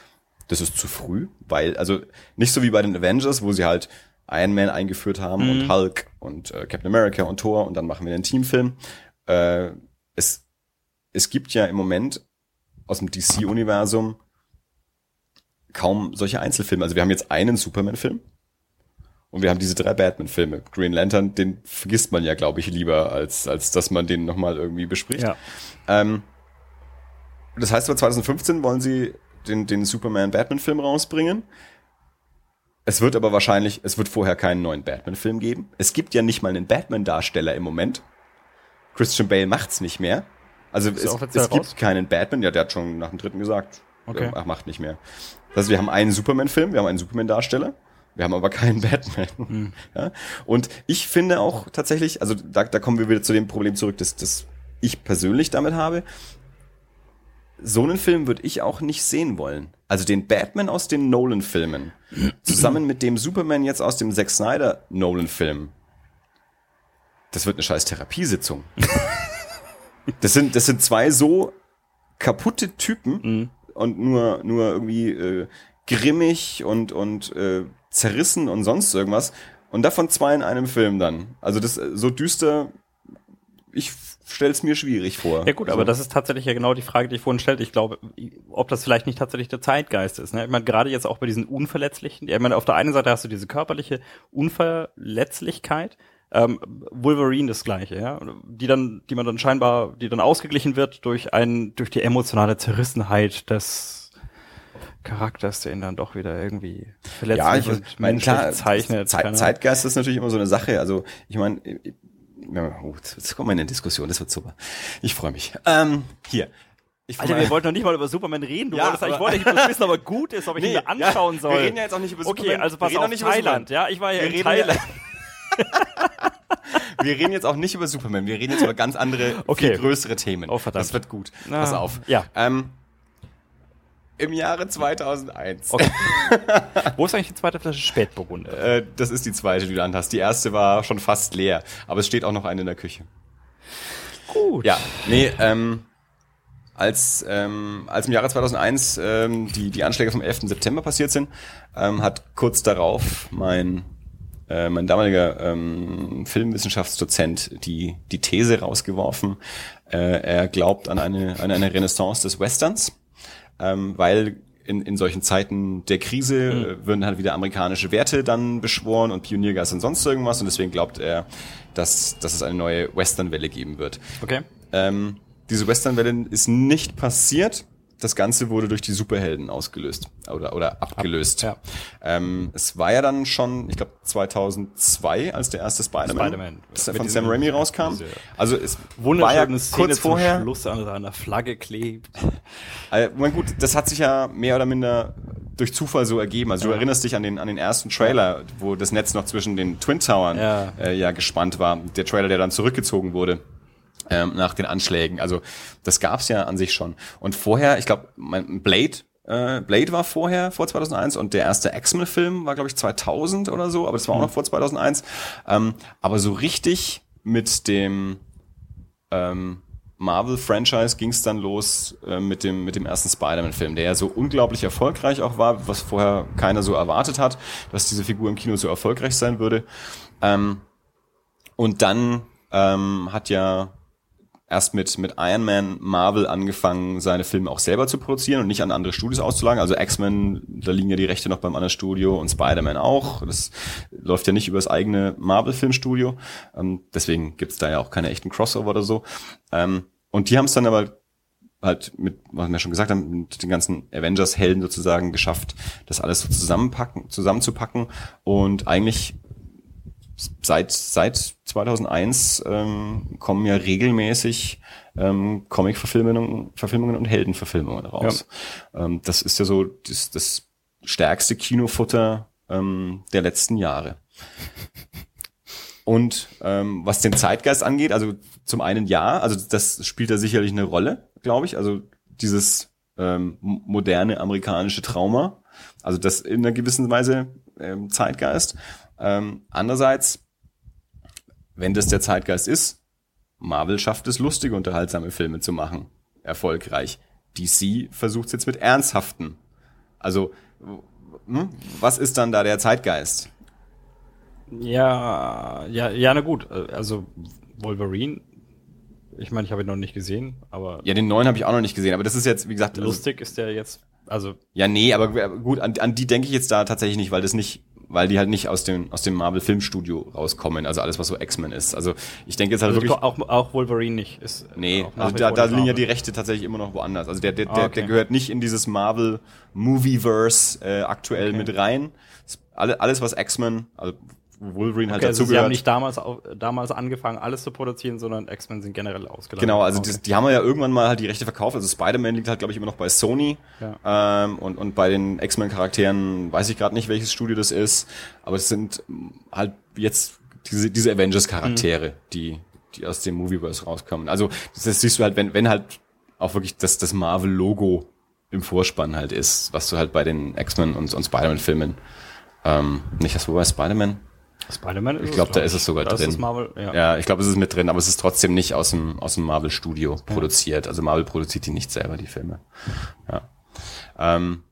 das ist zu früh, weil, also nicht so wie bei den Avengers, wo sie halt Iron Man eingeführt haben mhm. und Hulk und äh, Captain America und Thor und dann machen wir einen Teamfilm. Äh, es, es gibt ja im Moment aus dem DC-Universum kaum solche Einzelfilme. Also wir haben jetzt einen Superman-Film Und wir haben diese drei Batman-Filme. Green Lantern, den vergisst man ja, glaube ich, lieber, als, als dass man den nochmal irgendwie bespricht. Ja. Ähm, das heißt, 2015 wollen sie den, den Superman-Batman-Film rausbringen. Es wird aber wahrscheinlich, es wird vorher keinen neuen Batman-Film geben. Es gibt ja nicht mal einen Batman-Darsteller im Moment. Christian Bale macht's nicht mehr. Also Ist es, es gibt keinen Batman. Ja, der hat schon nach dem dritten gesagt, Okay. er macht nicht mehr. Das heißt, wir haben einen Superman-Film, wir haben einen Superman-Darsteller. Wir haben aber keinen Batman. Hm. Ja? Und ich finde auch tatsächlich, also da, da kommen wir wieder zu dem Problem zurück, das, das ich persönlich damit habe. So einen Film würde ich auch nicht sehen wollen. Also den Batman aus den Nolan-Filmen zusammen mit dem Superman jetzt aus dem Zack Snyder Nolan-Film. Das wird eine scheiß Therapiesitzung. <laughs> Das sind, das sind zwei so kaputte Typen und nur, nur irgendwie äh, grimmig und, und äh, zerrissen und sonst irgendwas. Und davon zwei in einem Film dann. Also das äh, so düster, ich stell's mir schwierig vor. Ja gut, aber das ist tatsächlich ja genau die Frage, die ich vorhin stellte. Ich glaube, ob das vielleicht nicht tatsächlich der Zeitgeist ist. Ne? Ich meine, gerade jetzt auch bei diesen Unverletzlichen, ich meine, auf der einen Seite hast du diese körperliche Unverletzlichkeit, ähm, Wolverine das gleiche, ja, die dann, die man dann scheinbar, die dann ausgeglichen wird durch ein, durch die emotionale Zerrissenheit des Charakters, der ihn dann doch wieder irgendwie verletzlich ja, ich und meine, klar, zeichnet. Zeit, Zeitgeist ist natürlich immer so eine Sache. Also ich meine, ja, oh, jetzt kommen wir in eine Diskussion, das wird super. Ich freue mich. Ähm, hier. Ich Alter, wir wollten noch nicht mal über Superman reden. Du Ja, wolltest aber- wollte ich bloß wissen, ob er gut ist, ob ich Nee, ihn mir anschauen ja, soll. wir reden ja jetzt auch nicht über Okay, Superman. also Wir pass auf, nicht über Thailand, ja, ich war ja Wir in reden Thailand. <laughs> wir reden jetzt auch nicht über Superman, wir reden jetzt über ganz andere, Okay. viel größere Themen. Oh, verdammt. Das wird gut. Na, Pass auf. ja. Ähm, Im Jahre 2001. Okay. <laughs> Wo ist eigentlich die zweite Flasche Spätburgunder? Äh, das ist die zweite, die du anhast. Die erste war schon fast leer, aber es steht auch noch eine in der Küche. Gut. Ja, nee, ähm, als, ähm, als im Jahre 2001 ähm, die, die Anschläge vom 11. September passiert sind, ähm, hat kurz darauf mein, äh, mein damaliger ähm, Filmwissenschaftsdozent die, die These rausgeworfen, äh, er glaubt an eine, an eine Renaissance des Westerns, ähm, weil in, in solchen Zeiten der Krise äh, würden halt wieder amerikanische Werte dann beschworen und Pioniergeist und sonst irgendwas und deswegen glaubt er, dass, dass es eine neue Westernwelle geben wird. Okay. Ähm, diese Westernwelle ist nicht passiert. Das Ganze wurde durch die Superhelden ausgelöst oder, oder abgelöst. ja. ähm, es war ja dann schon, ich glaube 2002, als der erste Spider-Man, Mit von Sam Raimi rauskam. diese Also es war ja Szene kurz zum vorher. Schluss an einer Flagge klebt. Äh, <laughs> mein gut, das hat sich ja mehr oder minder durch Zufall so ergeben. Also du erinnerst dich an den an den ersten Trailer, wo das Netz noch zwischen den Twin Towern Ja. äh, ja gespannt war. Der Trailer, der dann zurückgezogen wurde ähm, nach den Anschlägen. Also das gab's ja an sich schon. Und vorher, ich glaube, Blade äh, Blade war vorher, vor 2001, und der erste X-Men-Film war, glaube ich, 2000 oder so, aber das war auch noch vor 2001. Ähm, aber so richtig mit dem ähm, Marvel-Franchise ging es dann los äh, mit, dem, mit dem ersten Spider-Man-Film, der ja so unglaublich erfolgreich auch war, was vorher keiner so erwartet hat, dass diese Figur im Kino so erfolgreich sein würde. Ähm, und dann ähm, hat ja erst mit, mit Iron Man Marvel angefangen, seine Filme auch selber zu produzieren und nicht an andere Studios auszulagern. Also X-Men, da liegen ja die Rechte noch beim anderen Studio und Spider-Man auch. Das läuft ja nicht über das eigene Marvel-Filmstudio. Ähm, deswegen gibt's da ja auch keine echten Crossover oder so. Ähm, und die haben es dann aber halt mit, was wir schon gesagt haben, mit den ganzen Avengers-Helden sozusagen geschafft, das alles so zusammenpacken, zusammenzupacken und eigentlich seit seit 2001 ähm, kommen ja regelmäßig ähm, Comic-Verfilmungen Verfilmungen und Heldenverfilmungen raus. Ähm, das ist ja so das, das stärkste Kinofutter ähm, der letzten Jahre. Und ähm, was den Zeitgeist angeht, also zum einen ja, also das spielt da sicherlich eine Rolle, glaube ich. Also dieses ähm, moderne amerikanische Trauma, also das in einer gewissen Weise ähm, Zeitgeist. Ähm, andererseits, wenn das der Zeitgeist ist, Marvel schafft es, lustige, unterhaltsame Filme zu machen. Erfolgreich. DC versucht es jetzt mit ernsthaften. Also, hm, was ist dann da der Zeitgeist? Ja, ja, ja, na gut. Also Wolverine, ich meine, ich habe ihn noch nicht gesehen, aber Ja, den neuen habe ich auch noch nicht gesehen, aber das ist jetzt, wie gesagt, also, lustig ist der jetzt. Also ja, nee, aber gut, an, an die denke ich jetzt da tatsächlich nicht, weil das nicht weil die halt nicht aus dem, aus dem Marvel Filmstudio rauskommen, also alles, was so X-Men ist. Also ich denke jetzt halt Also wirklich. auch, auch Wolverine nicht. Ist Nee, also da, da liegen ja die. Rechte tatsächlich immer noch woanders. Also der, der, Ah, der, okay. der gehört nicht in dieses Marvel Movieverse äh, aktuell Okay. mit rein. Alle, alles, was X-Men, also Wolverine halt Okay, also dazu sie haben nicht damals, damals angefangen, alles zu produzieren, sondern X-Men sind generell ausgelagert. Genau, also okay. die, die haben ja irgendwann mal halt die Rechte verkauft. Also Spider-Man liegt halt, glaube ich, immer noch bei Sony. Ja. Ähm, und, und bei den X-Men-Charakteren weiß ich gerade nicht, welches Studio das ist. Aber es sind halt jetzt diese, diese Avengers-Charaktere, die, die aus dem Movieverse rauskommen. Also das, das siehst du halt, wenn, wenn halt auch wirklich das, das Marvel-Logo im Vorspann halt ist, was du halt bei den X-Men und, und Spider-Man-Filmen ähm, nicht hast, wo bei Spider-Man? Spider-Man ist Ich glaube, da ist es sogar da drin. Marvel, ja. Ja, ich glaube, es ist mit drin, aber es ist trotzdem nicht aus dem, aus dem Marvel-Studio produziert. Also Marvel produziert die nicht selber, die Filme. Ja. Ähm,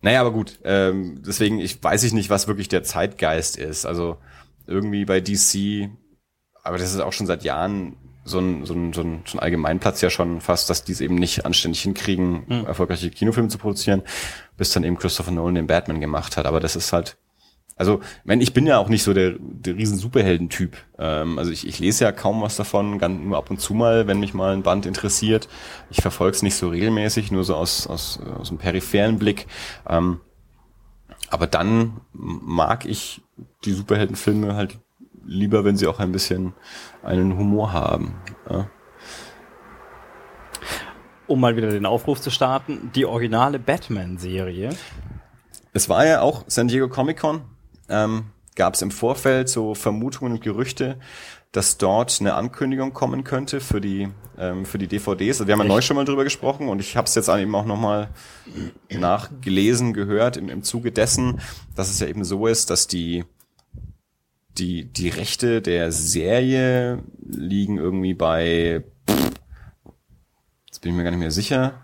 naja, aber gut. Ähm, deswegen, ich weiß ich nicht, was wirklich der Zeitgeist ist. Also irgendwie bei DC, aber das ist auch schon seit Jahren so ein, so ein, so ein, so ein Allgemeinplatz ja schon fast, dass die es eben nicht anständig hinkriegen, erfolgreiche Kinofilme zu produzieren, bis dann eben Christopher Nolan den Batman gemacht hat. Aber das ist halt, also, ich meine, ich bin ja auch nicht so der, der riesen Superhelden-Typ. Ähm, also ich, ich lese ja kaum was davon, ganz nur ab und zu mal, wenn mich mal ein Band interessiert. Ich verfolge es nicht so regelmäßig, nur so aus, aus, aus einem peripheren Blick. Ähm, aber dann mag ich die Superheldenfilme halt lieber, wenn sie auch ein bisschen einen Humor haben. Ja. Um mal wieder den Aufruf zu starten, die originale Batman-Serie. Es war ja auch San Diego Comic Con. Ähm, Gab es im Vorfeld so Vermutungen und Gerüchte, dass dort eine Ankündigung kommen könnte für die ähm, für die DVDs. Also wir haben ja neu schon mal drüber gesprochen und ich habe es jetzt eben auch noch mal nachgelesen, gehört im, im Zuge dessen, dass es ja eben so ist, dass die die die Rechte der Serie liegen irgendwie bei jetzt bin ich mir gar nicht mehr sicher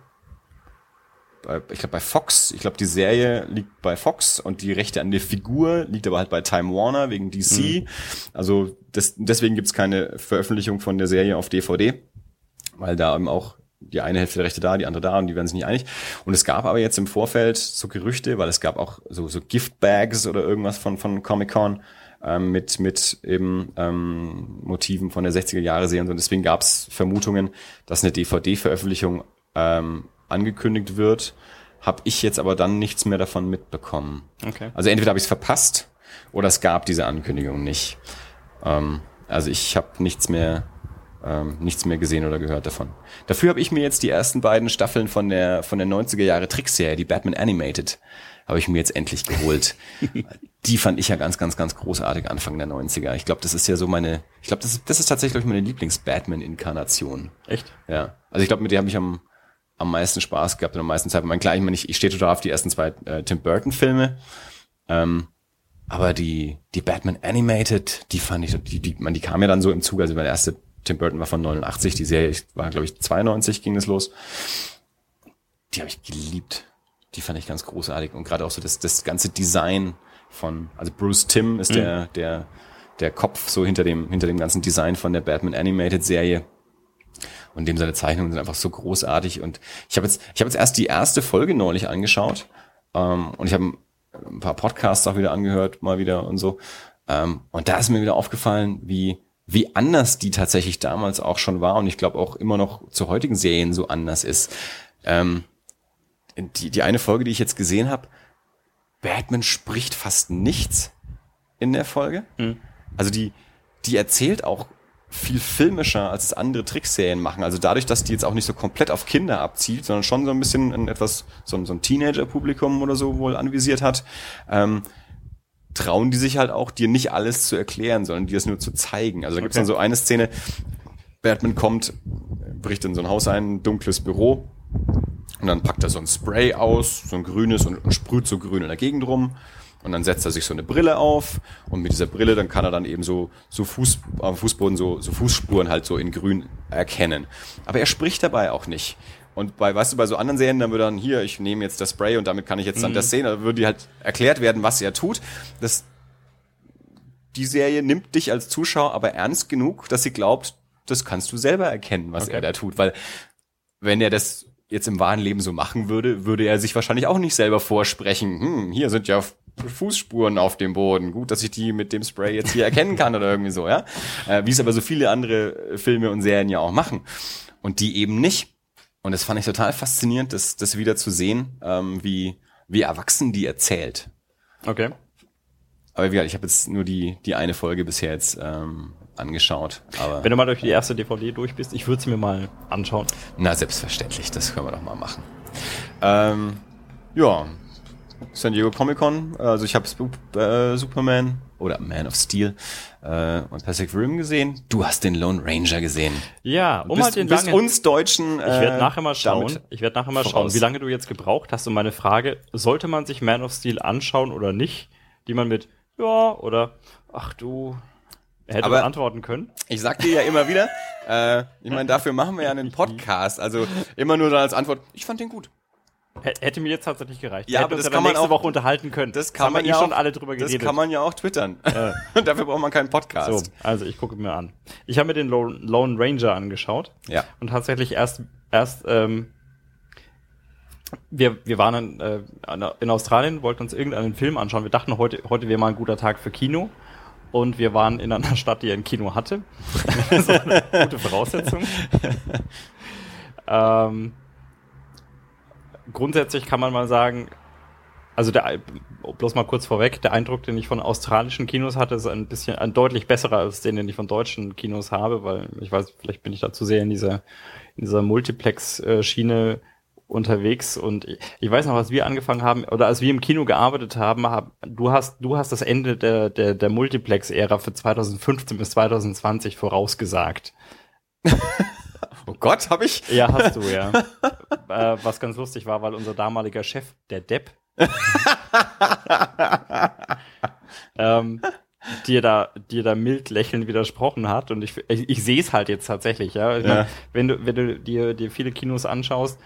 bei, ich glaube bei Fox, ich glaube die Serie liegt bei Fox und die Rechte an der Figur liegt aber halt bei Time Warner wegen DC. Also das, deswegen gibt's keine Veröffentlichung von der Serie auf DVD, weil da eben auch die eine Hälfte der Rechte da, die andere da und die werden sich nicht einig. Und es gab aber jetzt im Vorfeld so Gerüchte, weil es gab auch so, so Giftbags oder irgendwas von, von Comic-Con ähm, mit, mit eben ähm, Motiven von der 60er Jahre Serie und so. Und deswegen gab's Vermutungen, dass eine DVD-Veröffentlichung ähm, angekündigt wird. Habe ich jetzt aber dann nichts mehr davon mitbekommen. Okay. Also entweder habe ich es verpasst oder es gab diese Ankündigung nicht. Ähm, also ich habe nichts mehr ähm, nichts mehr gesehen oder gehört davon. Dafür habe ich mir jetzt die ersten beiden Staffeln von der von der 90er Jahre Trickserie, die Batman Animated, habe ich mir jetzt endlich geholt. <laughs> die fand ich ja ganz ganz ganz großartig Anfang der 90er. Ich glaube, das ist ja so meine ich glaube, das ist das ist tatsächlich ich, meine Lieblings Batman Inkarnation. Echt? Ja. Also ich glaube, mit der habe ich am, am meisten Spaß gehabt und am meisten Zeit. Ich meine, klar, ich, meine, ich, ich stehe total auf die ersten zwei äh, Tim Burton-Filme. Ähm, aber die, die Batman Animated, die fand ich, die, die, man, die kam ja dann so im Zug. Also der erste Tim Burton war von 89, die Serie war, glaube ich, 92 ging das los. Die habe ich geliebt. Die fand ich ganz großartig. Und gerade auch so das, das ganze Design von, also Bruce Tim ist der, der, der Kopf so hinter dem, hinter dem ganzen Design von der Batman Animated Serie. Und dem seine Zeichnungen sind einfach so großartig. Und ich habe jetzt, ich habe jetzt erst die erste Folge neulich angeschaut. Ähm, und ich habe ein paar Podcasts auch wieder angehört, mal wieder und so. Ähm, und da ist mir wieder aufgefallen, wie, wie anders die tatsächlich damals auch schon war. Und ich glaube auch immer noch zu heutigen Serien so anders ist. Ähm, die, die eine Folge, die ich jetzt gesehen habe, Batman spricht fast nichts in der Folge. Also die, die erzählt auch viel filmischer, als es andere Trickserien machen. Also dadurch, dass die jetzt auch nicht so komplett auf Kinder abzielt, sondern schon so ein bisschen ein etwas, so ein, so ein Teenager-Publikum oder so wohl anvisiert hat, ähm, trauen die sich halt auch, dir nicht alles zu erklären, sondern dir es nur zu zeigen. Also da gibt's Okay. dann so eine Szene, Batman kommt, bricht in so ein Haus ein, ein dunkles Büro, und dann packt er so ein Spray aus, so ein grünes und, und sprüht so grün in der Gegend rum. Und dann setzt er sich so eine Brille auf und mit dieser Brille dann kann er dann eben so, so Fuß, am Fußboden so, so Fußspuren halt so in grün erkennen. Aber er spricht dabei auch nicht. Und bei, weißt du, bei so anderen Serien, dann würde dann hier, ich nehme jetzt das Spray und damit kann ich jetzt dann das sehen, da würde halt erklärt werden, was er tut. Das, die Serie nimmt dich als Zuschauer aber ernst genug, dass sie glaubt, das kannst du selber erkennen, was Okay. er da tut. Weil wenn er das jetzt im wahren Leben so machen würde, würde er sich wahrscheinlich auch nicht selber vorsprechen. Hm, hier sind ja Fußspuren auf dem Boden. Gut, dass ich die mit dem Spray jetzt hier erkennen kann oder irgendwie so, ja. Äh, wie es aber so viele andere Filme und Serien ja auch machen. Und die eben nicht. Und das fand ich total faszinierend, das, das wieder zu sehen, ähm, wie, wie erwachsen die erzählt. Okay. Aber wie gesagt, ich habe jetzt nur die, die eine Folge bisher jetzt ähm, angeschaut. Aber Wenn du mal durch die erste DVD durch bist, ich würde sie mir mal anschauen. na, selbstverständlich, das können wir doch mal machen. Ähm, ja, San Diego Comic Con, also ich habe äh, Superman oder Man of Steel äh, und Pacific Rim gesehen. Du hast den Lone Ranger gesehen. Ja, um bist, halt den bist langen, uns Deutschen. Ich werde äh, nachher mal schauen. Ich werde nachher mal voraus. schauen, wie lange du jetzt gebraucht hast. Und meine Frage, sollte man sich Man of Steel anschauen oder nicht? Die man mit ja oder ach du hätte Aber- beantworten können. Ich sag dir ja immer wieder, äh, ich meine, dafür machen wir ja einen Podcast. Also immer nur dann als Antwort, ich fand den gut. Hätte mir jetzt tatsächlich gereicht. Ja, aber hätten uns das kann man nächste auch- Woche unterhalten können. Das kann haben man wir ja eh schon auch- alle drüber Das geredet. kann man ja auch twittern. <laughs> Und dafür braucht man keinen Podcast. so, also ich gucke mir an. Ich habe mir den Lone, Ranger angeschaut. Ja. Und tatsächlich erst, erst, ähm, wir, wir waren in, äh, in Australien, wollten uns irgendeinen Film anschauen. Wir dachten, heute, heute wäre mal ein guter Tag für Kino. Und wir waren in einer <laughs> Stadt, die ein Kino hatte. <laughs> so eine gute Voraussetzung. ähm, grundsätzlich kann man mal sagen, also der, bloß mal kurz vorweg, der Eindruck, den ich von australischen Kinos hatte, ist ein bisschen, ein deutlich besserer als den, den ich von deutschen Kinos habe, weil ich weiß, vielleicht bin ich da zu sehr in dieser, in dieser Multiplex-Schiene unterwegs und ich, weiß noch, als wir angefangen haben, oder als wir im Kino gearbeitet haben, hab, du hast, du hast das Ende der, der, der Multiplex-Ära für 2015 bis 2020 vorausgesagt. <laughs> Oh Gott, habe ich? Ja, hast du, ja. <laughs> äh, was ganz lustig war, weil unser damaliger Chef, der Depp, <laughs> ähm, dir da, dir da mild lächelnd widersprochen hat. Und ich, ich, ich sehe es halt jetzt tatsächlich, ja. Ich Ja. Mein, wenn du, wenn du dir, dir viele Kinos anschaust,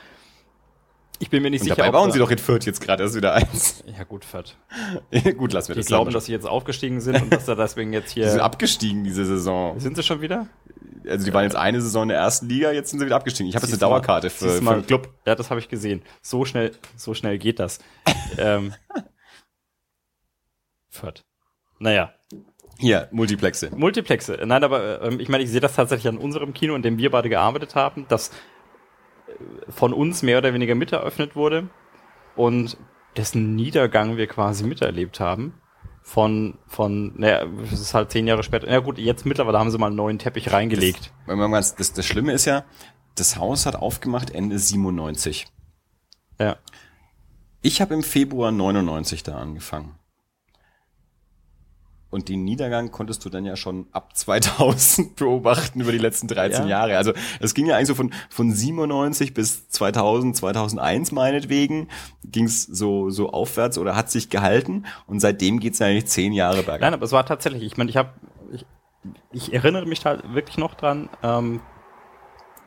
ich bin mir nicht Und sicher. dabei bauen sie doch in Fürth jetzt gerade erst wieder eins. Ja, gut, Fett. <laughs> Gut, lassen wir Die das. glauben, Lassen wir dass sie jetzt aufgestiegen sind und dass da deswegen jetzt Die sind hier. abgestiegen diese Saison. Sind sie schon wieder? Also die waren jetzt eine Saison in der ersten Liga, jetzt sind sie wieder abgestiegen. Ich habe jetzt eine Dauerkarte für, für den Club. Ja, das habe ich gesehen. So schnell, so schnell geht das. <laughs> ähm, Fürth. Naja, Hier, Multiplexe. Multiplexe. Nein, aber ähm, ich meine, ich sehe das tatsächlich an unserem Kino, in dem wir beide gearbeitet haben, das äh, von uns mehr oder weniger miteröffnet wurde und dessen Niedergang wir quasi miterlebt haben. Von, von, naja, es ist halt zehn Jahre später. Na gut, jetzt mittlerweile haben sie mal einen neuen Teppich reingelegt. Ganz, das, das Schlimme ist ja, das Haus hat aufgemacht Ende 97. ja. Ich habe im Februar 99 da angefangen. Und den Niedergang konntest du dann ja schon ab <laughs> 2000 beobachten über die letzten 13 Ja. Jahre. Also es ging ja eigentlich so von, von 97 bis 2000, 2001 meinetwegen, ging es so, so aufwärts oder hat sich gehalten. Und seitdem geht's ja eigentlich zehn Jahre bergab. Nein, aber es war tatsächlich, ich meine, ich habe, ich, ich erinnere mich halt wirklich noch dran, ähm,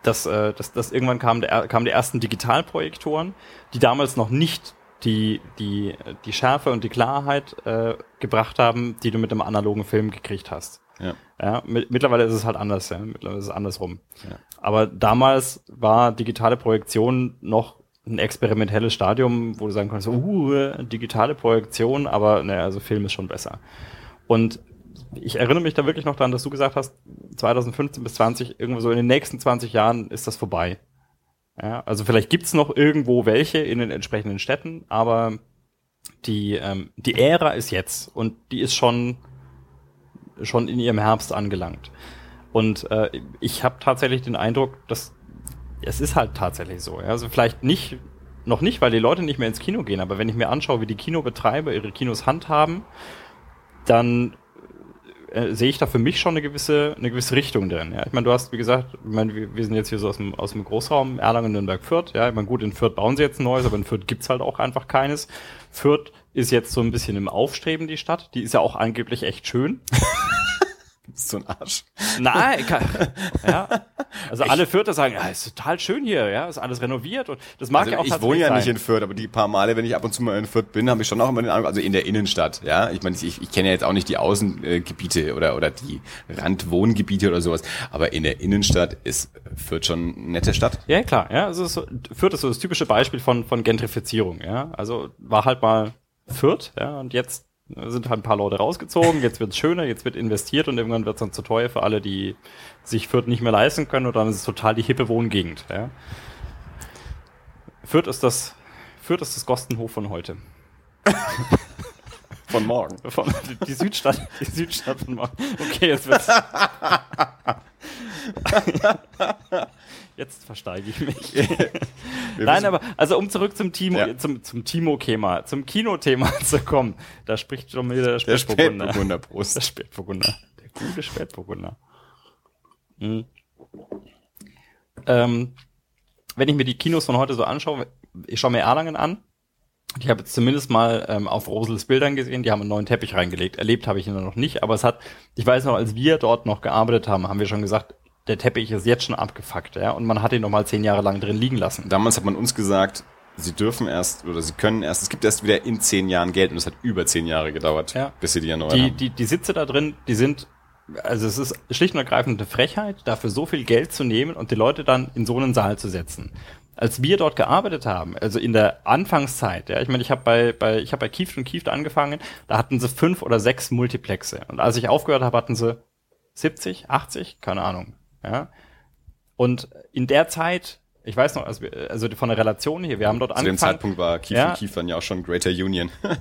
dass, äh, dass, dass irgendwann kamen der, kamen die ersten Digitalprojektoren, die damals noch nicht die, die, die Schärfe und die Klarheit äh, gebracht haben, die du mit einem analogen Film gekriegt hast. Ja. Ja, mit, mittlerweile ist es halt anders, ja. Mittlerweile ist es andersrum. Ja. Aber damals war digitale Projektion noch ein experimentelles Stadium, wo du sagen konntest, uh, digitale Projektion, aber naja, also Film ist schon besser. Und ich erinnere mich da wirklich noch dran, dass du gesagt hast, 2015 bis 20, irgendwo so in den nächsten 20 Jahren ist das vorbei. Ja, also vielleicht gibt's noch irgendwo welche in den entsprechenden Städten, aber die, ähm, die Ära ist jetzt und die ist schon, schon in ihrem Herbst angelangt. Und äh, ich habe tatsächlich den Eindruck, dass es ist halt tatsächlich so. Ja? Also vielleicht nicht, noch nicht, weil die Leute nicht mehr ins Kino gehen, aber wenn ich mir anschaue, wie die Kinobetreiber ihre Kinos handhaben, dann äh, sehe ich da für mich schon eine gewisse, eine gewisse Richtung drin. Ja? Ich meine, du hast, wie gesagt, ich meine, wir, wir sind jetzt hier so aus dem, aus dem Großraum Erlangen, Nürnberg, Fürth. Ja, ich meine, gut, in Fürth bauen sie jetzt ein neues, aber in Fürth gibt's halt auch einfach keines. Fürth ist jetzt so ein bisschen im Aufstreben, die Stadt. Die ist ja auch angeblich echt schön. <laughs> Bist so ein Arsch. Nein, kann, <laughs> ja. Also alle Fürther sagen, ja, ist total schön hier, ja, ist alles renoviert und das mag Also ja auch ich wohne ja sein. nicht in Fürth, aber die paar Male, wenn ich ab und zu mal in Fürth bin, habe ich schon auch immer den Eindruck, also in der Innenstadt, ja. Ich meine, ich, ich kenne ja jetzt auch nicht die Außengebiete oder, oder die Randwohngebiete oder sowas, aber in der Innenstadt ist Fürth schon eine nette Stadt. Ja, klar, ja, also es ist so, Fürth ist so das typische Beispiel von, von Gentrifizierung, ja. Also war halt mal Fürth, ja, und jetzt sind halt ein paar Leute rausgezogen, jetzt wird's schöner, jetzt wird investiert und irgendwann wird's dann zu teuer für alle, die sich Fürth nicht mehr leisten können und dann ist es total die hippe Wohngegend. Ja. Fürth ist das, Fürth ist das Gostenhof von heute. <laughs> Von morgen. Von, die Südstadt, die Südstadt von morgen. Okay, jetzt wird's. <laughs> Jetzt versteige ich mich. <laughs> Nein, aber also um zurück zum Timo, Ja. zum, zum Timo-Thema, zum Kinothema <laughs> zu kommen, da spricht schon wieder der Der Spätburgunder. Spätburgunder Der Prost. Spätburgunder. Der gute Spätburgunder. Mhm. Ähm, wenn ich mir die Kinos von heute so anschaue, ich schaue mir Erlangen an. Ich habe jetzt zumindest mal ähm, auf Rosels Bildern gesehen, die haben einen neuen Teppich reingelegt. Erlebt habe ich ihn noch nicht, aber es hat, ich weiß noch, als wir dort noch gearbeitet haben, haben wir schon gesagt, der Teppich ist jetzt schon abgefuckt, ja, und man hat ihn noch mal zehn Jahre lang drin liegen lassen. Damals hat man uns gesagt, sie dürfen erst oder sie können erst, es gibt erst wieder in zehn Jahren Geld und es hat über zehn Jahre gedauert, Ja. bis sie die erneuert Die, haben. die, die Sitze da drin, die sind, also es ist schlicht und ergreifend eine Frechheit, dafür so viel Geld zu nehmen und die Leute dann in so einen Saal zu setzen. Als wir dort gearbeitet haben, also in der Anfangszeit, ja, ich meine, ich habe bei, bei, ich habe bei Kieft und Kieft angefangen, da hatten sie fünf oder sechs Multiplexe. Und als ich aufgehört habe, hatten sie 70, 80, keine Ahnung, ja. Und in der Zeit, ich weiß noch, also, wir- also von der Relation hier, wir haben dort Zu dem angefangen. Zeitpunkt war Kief Ja. und Kiefern ja auch schon Greater Union. <laughs>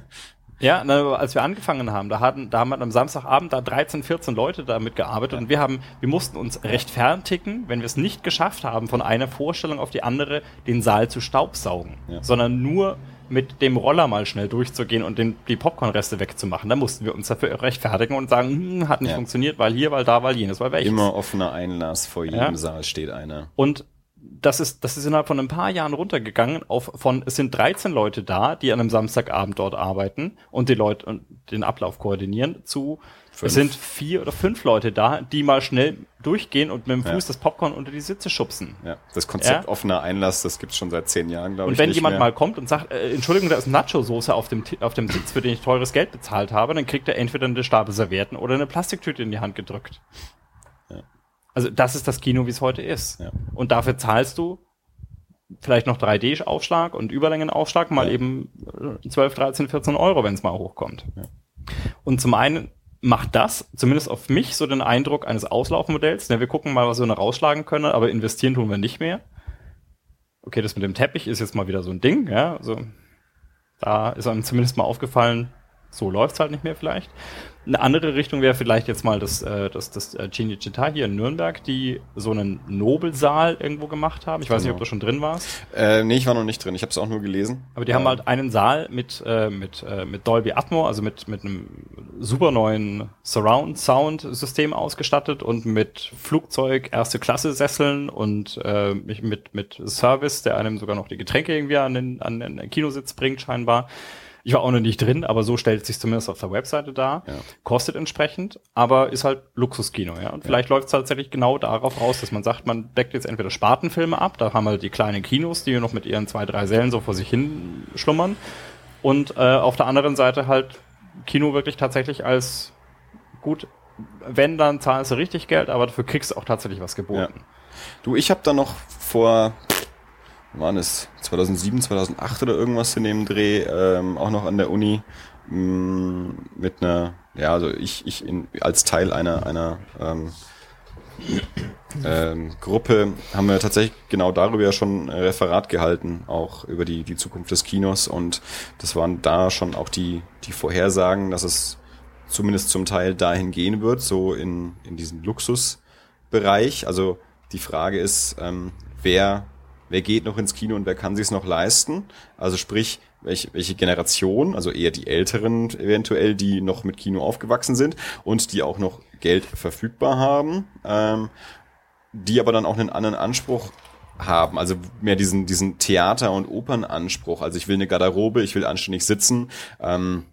Ja, als wir angefangen haben, da hatten, da haben wir am Samstagabend da 13, 14 Leute damit gearbeitet und wir haben, wir mussten uns rechtfertigen, wenn wir es nicht geschafft haben, von einer Vorstellung auf die andere den Saal zu staubsaugen, Ja. sondern nur mit dem Roller mal schnell durchzugehen und den, die Popcornreste wegzumachen. Da mussten wir uns dafür rechtfertigen und sagen, hm, hat nicht Ja. funktioniert, weil hier, weil da, weil jenes, weil welches. Immer offener Einlass vor jedem Ja. Saal steht einer. Und das ist, das ist innerhalb von ein paar Jahren runtergegangen auf von, es sind 13 Leute da, die an einem Samstagabend dort arbeiten und die Leute und den Ablauf koordinieren zu, Fünf. es sind vier oder fünf Leute da, die mal schnell durchgehen und mit dem Ja. Fuß das Popcorn unter die Sitze schubsen. Ja, das Konzept Ja. offener Einlass, das gibt's schon seit zehn Jahren, glaube ich. Und wenn jemand mehr. mal kommt und sagt, äh, Entschuldigung, da ist Nacho-Soße auf dem, auf dem Sitz, für den ich teures Geld bezahlt habe, dann kriegt er entweder eine Stapel Servietten oder eine Plastiktüte in die Hand gedrückt. Ja. Also das ist das Kino, wie es heute ist. Ja. Und dafür zahlst du vielleicht noch 3D-Aufschlag und Überlängenaufschlag, mal Ja. eben äh, 12, 13, 14 Euro, wenn es mal hochkommt. Ja. Und zum einen macht das zumindest auf mich so den Eindruck eines Auslaufmodells. Ne, wir gucken mal, was wir noch rausschlagen können, aber investieren tun wir nicht mehr. Okay, das mit dem Teppich ist jetzt mal wieder so ein Ding, ja. Also da ist einem zumindest mal aufgefallen, so läuft's halt nicht mehr vielleicht. Eine andere Richtung wäre vielleicht jetzt mal das, äh, das, das äh, Cinecittà hier in Nürnberg, die so einen Nobelsaal irgendwo gemacht haben. Ich weiß nicht, Genau. ob du schon drin warst. Äh, nee, ich war noch nicht drin. Ich habe es auch nur gelesen. Aber die haben Ähm, halt einen Saal mit, äh, mit, äh, mit Dolby Atmo, also mit, mit einem super neuen Surround Sound System ausgestattet und mit Flugzeug erste Klasse Sesseln und äh, mit, mit, mit Service, der einem sogar noch die Getränke irgendwie an den, an den Kinositz bringt, scheinbar. Ich war auch noch nicht drin, aber so stellt es sich zumindest auf der Webseite dar. Ja. Kostet entsprechend, aber ist halt Luxuskino, ja. Und vielleicht läuft es tatsächlich genau darauf raus, dass man sagt, man deckt jetzt entweder Spartenfilme ab, da haben wir die kleinen Kinos, die noch mit ihren zwei, drei Sälen so vor sich hin schlummern. Und äh, auf der anderen Seite halt Kino wirklich tatsächlich als gut, wenn, dann zahlst du richtig Geld, aber dafür kriegst du auch tatsächlich was geboten. Du, ich habe da noch vor, wann war es 2007, 2008 oder irgendwas in dem Dreh, ähm, auch noch an der Uni mh, mit einer, ja, also ich, ich in, als Teil einer, einer ähm, ähm, Gruppe haben wir tatsächlich genau darüber ja schon ein Referat gehalten, auch über die, die Zukunft des Kinos und das waren da schon auch die, die Vorhersagen, dass es zumindest zum Teil dahin gehen wird, so in, in diesen Luxusbereich. Also die Frage ist, ähm, wer, wer geht noch ins Kino und wer kann sich noch leisten? Also sprich, welche, welche Generation, also eher die Älteren eventuell, die noch mit Kino aufgewachsen sind und die auch noch Geld verfügbar haben, ähm, die aber dann auch einen anderen Anspruch haben, also mehr diesen, diesen Theater- und Opernanspruch. Also ich will eine Garderobe, ich will anständig sitzen. Ähm,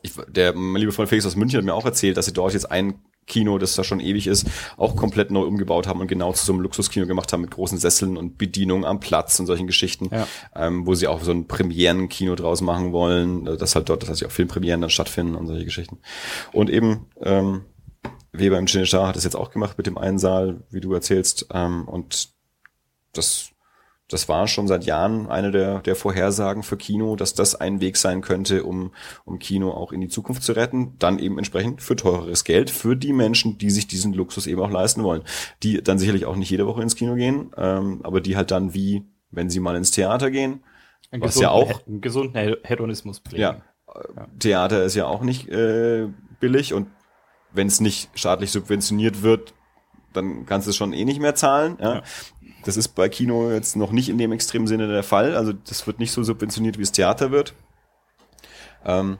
ich, der mein lieber Freund Felix aus München hat mir auch erzählt, dass sie dort jetzt ein Kino, das da schon ewig ist, auch komplett neu umgebaut haben und genau zu so einem Luxuskino gemacht haben mit großen Sesseln und Bedienung am Platz und solchen Geschichten, Ja. ähm, wo sie auch so ein Premierenkino draus machen wollen, äh, dass halt dort, dass auch Filmpremieren dann stattfinden und solche Geschichten. Und eben ähm, Weber im Cinechar hat es jetzt auch gemacht mit dem einen Saal, wie du erzählst, ähm, und das das war schon seit Jahren eine der, der Vorhersagen für Kino, dass das ein Weg sein könnte, um, um Kino auch in die Zukunft zu retten. Dann eben entsprechend für teureres Geld für die Menschen, die sich diesen Luxus eben auch leisten wollen. Die dann sicherlich auch nicht jede Woche ins Kino gehen, ähm, aber die halt dann wie, wenn sie mal ins Theater gehen, Ein was ja auch einen gesunden He- Hedonismus pflegen. ja, Theater ist ja auch nicht äh, billig und wenn es nicht staatlich subventioniert wird, dann kannst du es schon eh nicht mehr zahlen. Ja? Ja. Das ist bei Kino jetzt noch nicht in dem extremen Sinne der Fall. Also das wird nicht so subventioniert, wie es Theater wird. Ähm,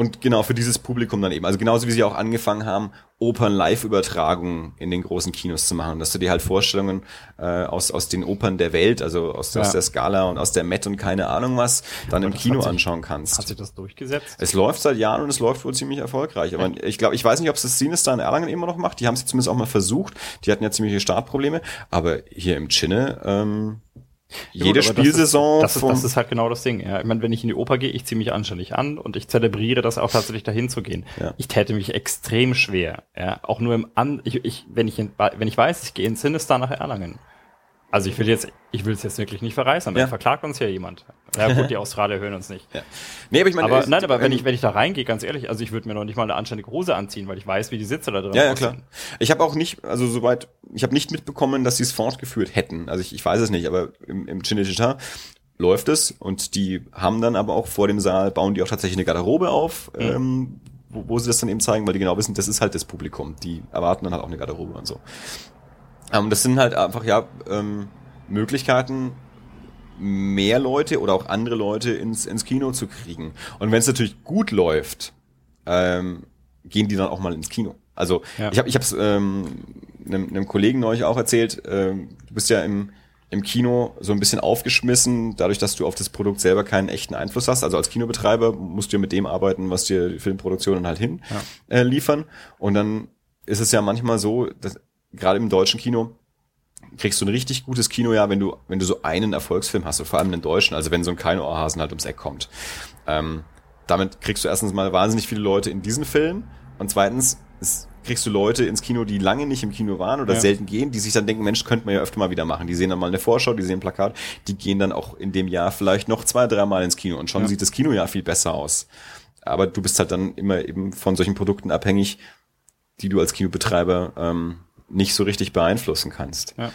und genau für dieses Publikum dann eben. Also genauso wie sie auch angefangen haben, Opern-Live-Übertragungen in den großen Kinos zu machen. Dass du dir halt Vorstellungen äh, aus, aus den Opern der Welt, also aus, aus Ja. der Scala und aus der Met und keine Ahnung was, dann im das Kino sich- anschauen kannst. Hat sich das durchgesetzt? Es läuft seit Jahren und es läuft wohl ziemlich erfolgreich. Aber ich glaube, ich weiß nicht, ob es das Sinister in Erlangen immer noch macht. Die haben es zumindest auch mal versucht. Die hatten ja ziemliche Startprobleme. Aber hier im Chinne, ähm, jede gut, Spielsaison Das ist, das, ist, das ist halt genau das Ding. Ja. Ich meine, wenn ich in die Oper gehe, ich ziehe mich anständig an und ich zelebriere das auch tatsächlich dahin zu gehen. Ja. Ich täte mich extrem schwer. Ja. Auch nur im An, ich, ich, wenn ich, in, wenn ich weiß, ich gehe in Sinister nach Erlangen. Also ich will jetzt, ich will es jetzt wirklich nicht verreißen, dann Ja. verklagt uns ja jemand. Ja gut, die <laughs> Australier hören uns nicht. ja. Nee, aber ich meine, Aber nein, aber wenn ähm, ich, wenn ich da reingehe, ganz ehrlich, also ich würde mir noch nicht mal eine anständige Hose anziehen, weil ich weiß, wie die Sitze da drin Ja, ja, klar. Ich habe auch nicht, also soweit, ich habe nicht mitbekommen, dass sie es fortgeführt hätten. Also ich, ich weiß es nicht, aber im, im Cinecittà läuft es und die haben dann aber auch vor dem Saal, bauen die auch tatsächlich eine Garderobe auf, Mhm. ähm, wo, wo sie das dann eben zeigen, weil die genau wissen, das ist halt das Publikum. Die erwarten dann halt auch eine Garderobe und so. Ähm, das sind halt einfach, ja, ähm, Möglichkeiten, mehr Leute oder auch andere Leute ins, ins Kino zu kriegen. Und wenn es natürlich gut läuft, ähm, gehen die dann auch mal ins Kino. Also Ja. ich habe ich hab's ähm, einem, einem Kollegen neulich auch erzählt, ähm, du bist ja im, im Kino so ein bisschen aufgeschmissen, dadurch, dass du auf das Produkt selber keinen echten Einfluss hast. Also als Kinobetreiber musst du ja mit dem arbeiten, was dir die Filmproduktionen halt hin äh, liefern. Und dann ist es ja manchmal so, dass gerade im deutschen Kino kriegst du ein richtig gutes Kinojahr, wenn du, wenn du so einen Erfolgsfilm hast, und vor allem einen deutschen, also wenn so ein Keinohrhasen halt ums Eck kommt. Ähm, damit kriegst du erstens mal wahnsinnig viele Leute in diesen Film und zweitens es, kriegst du Leute ins Kino, die lange nicht im Kino waren oder Ja. selten gehen, die sich dann denken, Mensch, könnte man ja öfter mal wieder machen. Die sehen dann mal eine Vorschau, die sehen ein Plakat, die gehen dann auch in dem Jahr vielleicht noch zwei, dreimal ins Kino und schon Ja. sieht das Kinojahr viel besser aus. Aber du bist halt dann immer eben von solchen Produkten abhängig, die du als Kinobetreiber ähm, nicht so richtig beeinflussen kannst. Ja.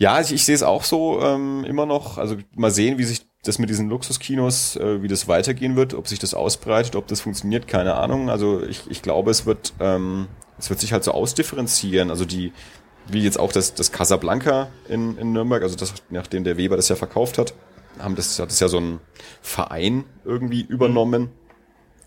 Ja, ich, ich sehe es auch so ähm, immer noch. Also mal sehen, wie sich das mit diesen Luxuskinos, äh, wie das weitergehen wird, ob sich das ausbreitet, ob das funktioniert, keine Ahnung. Also ich, ich glaube, es wird, ähm, es wird sich halt so ausdifferenzieren. Also die, wie jetzt auch das, das Casablanca in, in Nürnberg, also das, nachdem der Weber das ja verkauft hat, haben das, hat das ja so ein Verein irgendwie übernommen.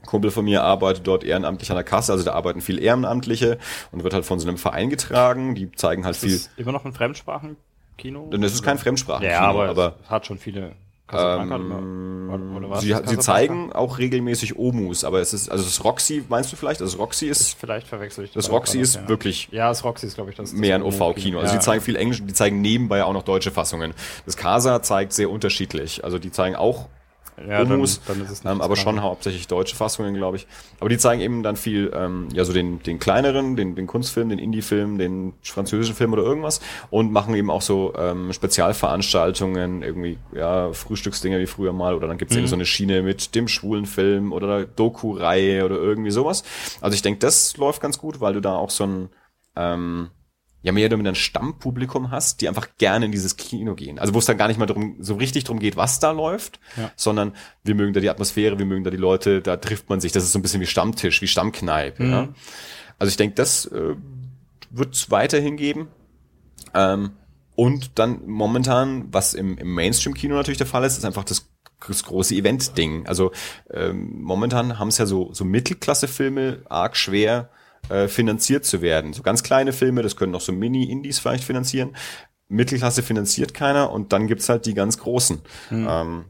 Kumpel von mir arbeitet dort ehrenamtlich an der Kasse, also da arbeiten viel Ehrenamtliche und wird halt von so einem Verein getragen. Die zeigen halt Ist viel. das immer noch ein Fremdsprachenkino? Denn es ist kein Fremdsprachenkino, Ja, aber, aber es hat schon viele ähm, oder, oder sie, Das sie zeigen auch regelmäßig Omus, aber es ist, also das Roxy, meinst du vielleicht? Also das Roxy ist, Vielleicht verwechsel ich das beide Roxy ist ja. wirklich Ja, das Roxy ist, glaube ich, das. das mehr ein. OV-Kino. Also ja. die zeigen viel Englisch, die zeigen nebenbei auch noch deutsche Fassungen. Das Casa zeigt sehr unterschiedlich. Also die zeigen auch ja, dann, Omus, dann nicht ähm, aber schon hauptsächlich deutsche Fassungen, glaube ich. Aber die zeigen eben dann viel, ähm, ja, so den, den kleineren, den, den Kunstfilm, den Indie-Film, den französischen Film oder irgendwas und machen eben auch so ähm, Spezialveranstaltungen, irgendwie, ja, Frühstücksdinger wie früher mal oder dann gibt's eben so eine Schiene mit dem schwulen Film oder der Doku-Reihe oder irgendwie sowas. Also ich denke, das läuft ganz gut, weil du da auch so ein, ähm, ja mehr oder weniger ein Stammpublikum hast, die einfach gerne in dieses Kino gehen. Also wo es dann gar nicht mal drum, so richtig drum geht, was da läuft, Ja. sondern wir mögen da die Atmosphäre, wir mögen da die Leute, da trifft man sich. Das ist so ein bisschen wie Stammtisch, wie Stammkneipe. Mhm. Ja? Also ich denke, das äh, wird es weiterhin geben. Ähm, und dann momentan, was im, im Mainstream-Kino natürlich der Fall ist, ist einfach das, das große Event-Ding. Also ähm, momentan haben es ja so, so Mittelklasse-Filme arg schwer äh, finanziert zu werden. So ganz kleine Filme, das können noch so Mini-Indies vielleicht finanzieren. Mittelklasse finanziert keiner und dann gibt's halt die ganz großen. Ähm,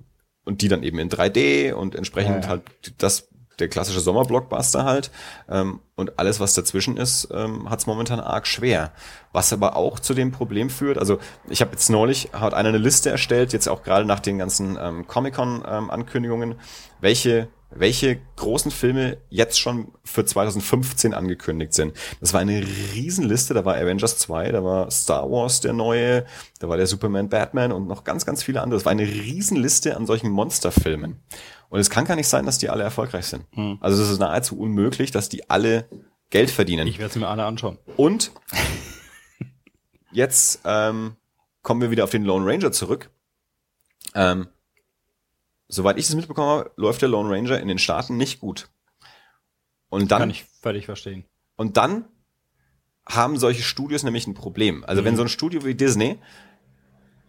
und die dann eben in 3D und entsprechend Ja, ja. halt das der klassische Sommerblockbuster halt ähm, und alles was dazwischen ist ähm, hat es momentan arg schwer was aber auch zu dem Problem führt also ich habe jetzt neulich hat einer eine Liste erstellt jetzt auch gerade nach den ganzen ähm, Comic Con ähm, welche welche großen Filme jetzt schon für 2015 angekündigt sind. Das war eine Riesenliste, da war Avengers 2, da war Star Wars der neue, da war der Superman Batman und noch ganz, ganz viele andere. Das war eine Riesenliste an solchen Monsterfilmen. Und es kann gar nicht sein, dass die alle erfolgreich sind. Hm. Also es ist nahezu unmöglich, dass die alle Geld verdienen. Ich werde sie mir alle anschauen. Und <laughs> jetzt ähm, kommen wir wieder auf den Lone Ranger zurück. Ähm, soweit ich es mitbekommen habe, läuft der Lone Ranger in den Staaten nicht gut. Und dann. Kann ich völlig verstehen. Und dann haben solche Studios nämlich ein Problem. Also mhm. wenn so ein Studio wie Disney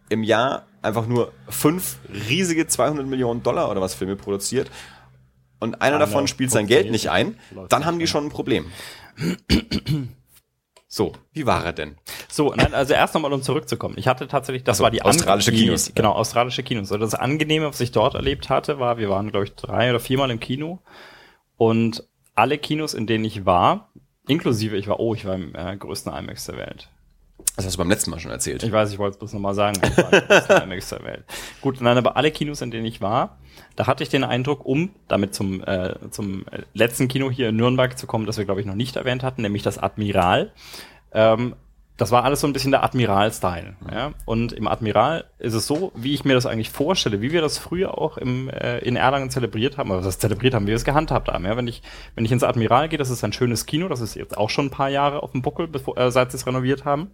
im Jahr einfach nur fünf riesige 200 Millionen Dollar oder was Filme produziert und einer davon spielt sein Geld nicht ein, dann haben die schon ein Problem. <clears throat> <clears throat> So, wie war er denn? So, nein, also erst nochmal, um zurückzukommen. Ich hatte tatsächlich, das also, war die australische die, Kinos. Genau, australische Kinos. Also das Angenehme, was ich dort erlebt hatte, war, wir waren, glaube ich, drei oder viermal im Kino und alle Kinos, in denen ich war, inklusive, ich war, oh, ich war im äh, größten IMAX der Welt. Das hast du beim letzten Mal schon erzählt. Ich weiß, ich wollte es bloß nochmal sagen. <laughs> Gut, nein, aber alle Kinos, in denen ich war, da hatte ich den Eindruck, um damit zum, äh, zum letzten Kino hier in Nürnberg zu kommen, das wir, glaube ich, noch nicht erwähnt hatten, nämlich das Admiral. Ähm, das war alles so ein bisschen der Admiral-Style. Ja? Und im Admiral ist es so, wie ich mir das eigentlich vorstelle, wie wir das früher auch im, äh, in Erlangen zelebriert haben, oder das zelebriert haben, wie wir es gehandhabt haben. Ja? Wenn, ich, wenn ich ins Admiral gehe, das ist ein schönes Kino, das ist jetzt auch schon ein paar Jahre auf dem Buckel, bevor, äh, seit sie es renoviert haben.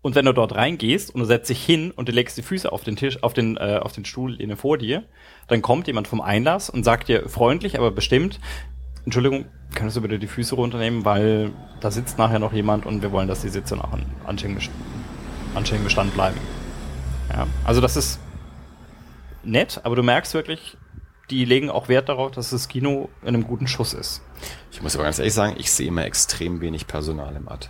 Und wenn du dort reingehst und du setzt dich hin und du legst die Füße auf den Tisch, auf den, äh, auf den Stuhl vor dir, dann kommt jemand vom Einlass und sagt dir freundlich, aber bestimmt, Entschuldigung, könntest du bitte die Füße runternehmen, weil da sitzt nachher noch jemand und wir wollen, dass die Sitze nach anständigen Bestand bleiben. Ja, also das ist nett, aber du merkst wirklich, die legen auch Wert darauf, dass das Kino in einem guten Schuss ist. Ich muss aber ganz ehrlich sagen, ich sehe immer extrem wenig Personal im Ad.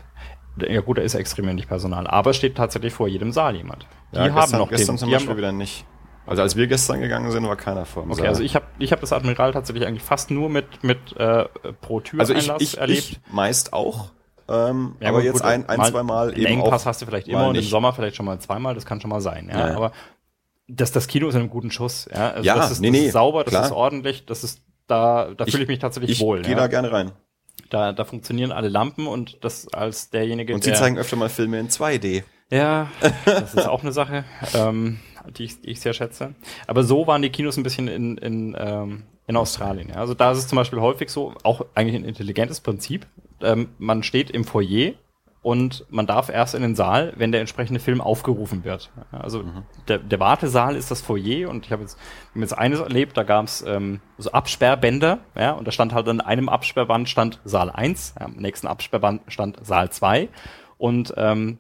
Ja gut, da ist extrem wenig Personal, aber es steht tatsächlich vor jedem Saal jemand. Die ja, haben gestern, noch gestern den, zum Beispiel wieder nicht. Also als wir gestern gegangen sind, war keiner vor dem Okay, Saal. also ich habe ich hab das Admiral tatsächlich eigentlich fast nur mit, mit äh, pro Tür also ich, ich, erlebt. Ich meist auch. Ähm, ja, aber gut, jetzt ein, ein zwei Mal eben Engpass hast du vielleicht immer und im Sommer vielleicht schon mal zweimal, das kann schon mal sein. Ja, ja. aber das, das Kino ist in einem guten Schuss. Ja, also ja das ist, nee, das nee, ist sauber, das klar. ist ordentlich, das ist da, da fühle ich mich tatsächlich ich wohl. Ich gehe ja. da gerne rein. Da, da funktionieren alle Lampen und das als derjenige, Und sie der, zeigen öfter mal Filme in 2D. Ja, das ist auch eine Sache. Ähm, die ich, die ich sehr schätze. Aber so waren die Kinos ein bisschen in, in, ähm, in Australien. Ja. Also da ist es zum Beispiel häufig so, auch eigentlich ein intelligentes Prinzip. Ähm, man steht im Foyer und man darf erst in den Saal, wenn der entsprechende Film aufgerufen wird. Also mhm. der, der Wartesaal ist das Foyer und ich habe jetzt, hab jetzt eines erlebt, da gab es ähm, so Absperrbänder, ja, und da stand halt an einem Absperrband stand Saal 1, ja, am nächsten Absperrband stand Saal 2 und ähm,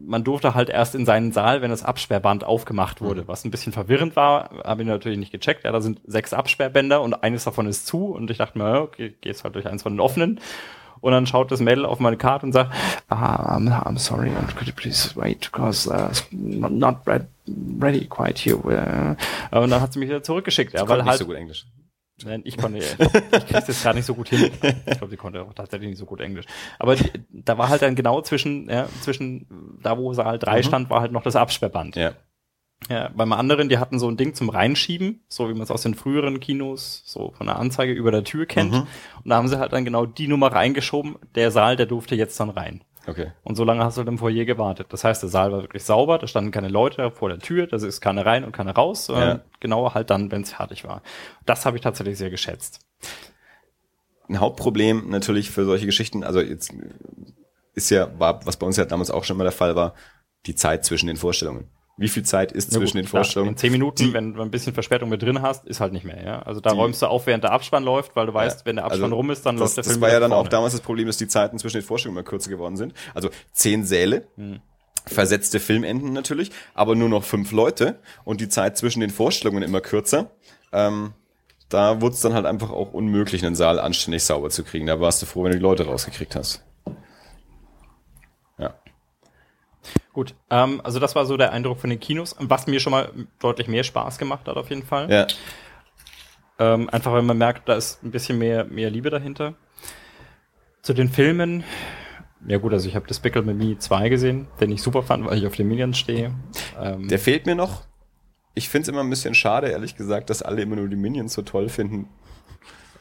man durfte halt erst in seinen Saal, wenn das Absperrband aufgemacht wurde, mhm. was ein bisschen verwirrend war, habe ich natürlich nicht gecheckt. Ja, da sind sechs Absperrbänder und eines davon ist zu und ich dachte mir, okay, gehst halt durch eins von den offenen. Und dann schaut das Mädel auf meine Karte und sagt, ah, I'm, I'm sorry, could you please wait, because uh, not, not ready quite here. Und dann hat sie mich wieder zurückgeschickt. Ja, weil halt, nicht so gut Englisch. Nein, ich konnte, ich krieg's jetzt gar nicht so gut hin. Ich glaube, sie konnte auch tatsächlich nicht so gut Englisch. Aber die, da war halt dann genau zwischen, ja, zwischen da, wo Saal 3 mhm. stand, war halt noch das Absperrband. Ja. Ja, beim anderen, die hatten so ein Ding zum Reinschieben, so wie man es aus den früheren Kinos, so von der Anzeige über der Tür kennt. Mhm. Und da haben sie halt dann genau die Nummer reingeschoben. Der Saal, der durfte jetzt dann rein. Okay. Und so lange hast du halt im Foyer gewartet. Das heißt, der Saal war wirklich sauber, da standen keine Leute vor der Tür, da ist keine rein und keine raus, ja. genau halt dann, wenn es fertig war. Das habe ich tatsächlich sehr geschätzt. Ein Hauptproblem natürlich für solche Geschichten, also jetzt ist ja, war, was bei uns ja damals auch schon immer der Fall war, die Zeit zwischen den Vorstellungen wie viel Zeit ist ja, zwischen gut, den Vorstellungen. In zehn Minuten, die, wenn du ein bisschen Verspätung mit drin hast, ist halt nicht mehr, ja. Also da die, räumst du auf, während der Abspann läuft, weil du weißt, ja, wenn der Abspann also rum ist, dann das, läuft der Film. Das war ja dann vorne. auch damals das Problem, dass die Zeiten zwischen den Vorstellungen immer kürzer geworden sind. Also zehn Säle, hm. versetzte Filmenden natürlich, aber nur noch fünf Leute und die Zeit zwischen den Vorstellungen immer kürzer. Ähm, da wurde es dann halt einfach auch unmöglich, einen Saal anständig sauber zu kriegen. Da warst du froh, wenn du die Leute rausgekriegt hast. Gut, ähm, also das war so der Eindruck von den Kinos, was mir schon mal deutlich mehr Spaß gemacht hat auf jeden Fall. Ja. Ähm, einfach weil man merkt, da ist ein bisschen mehr, mehr Liebe dahinter. Zu den Filmen, ja gut, also ich habe Despicable Me 2 gesehen, den ich super fand, weil ich auf den Minions stehe. Ähm, der fehlt mir noch. ich finde es immer ein bisschen schade, ehrlich gesagt, dass alle immer nur die Minions so toll finden.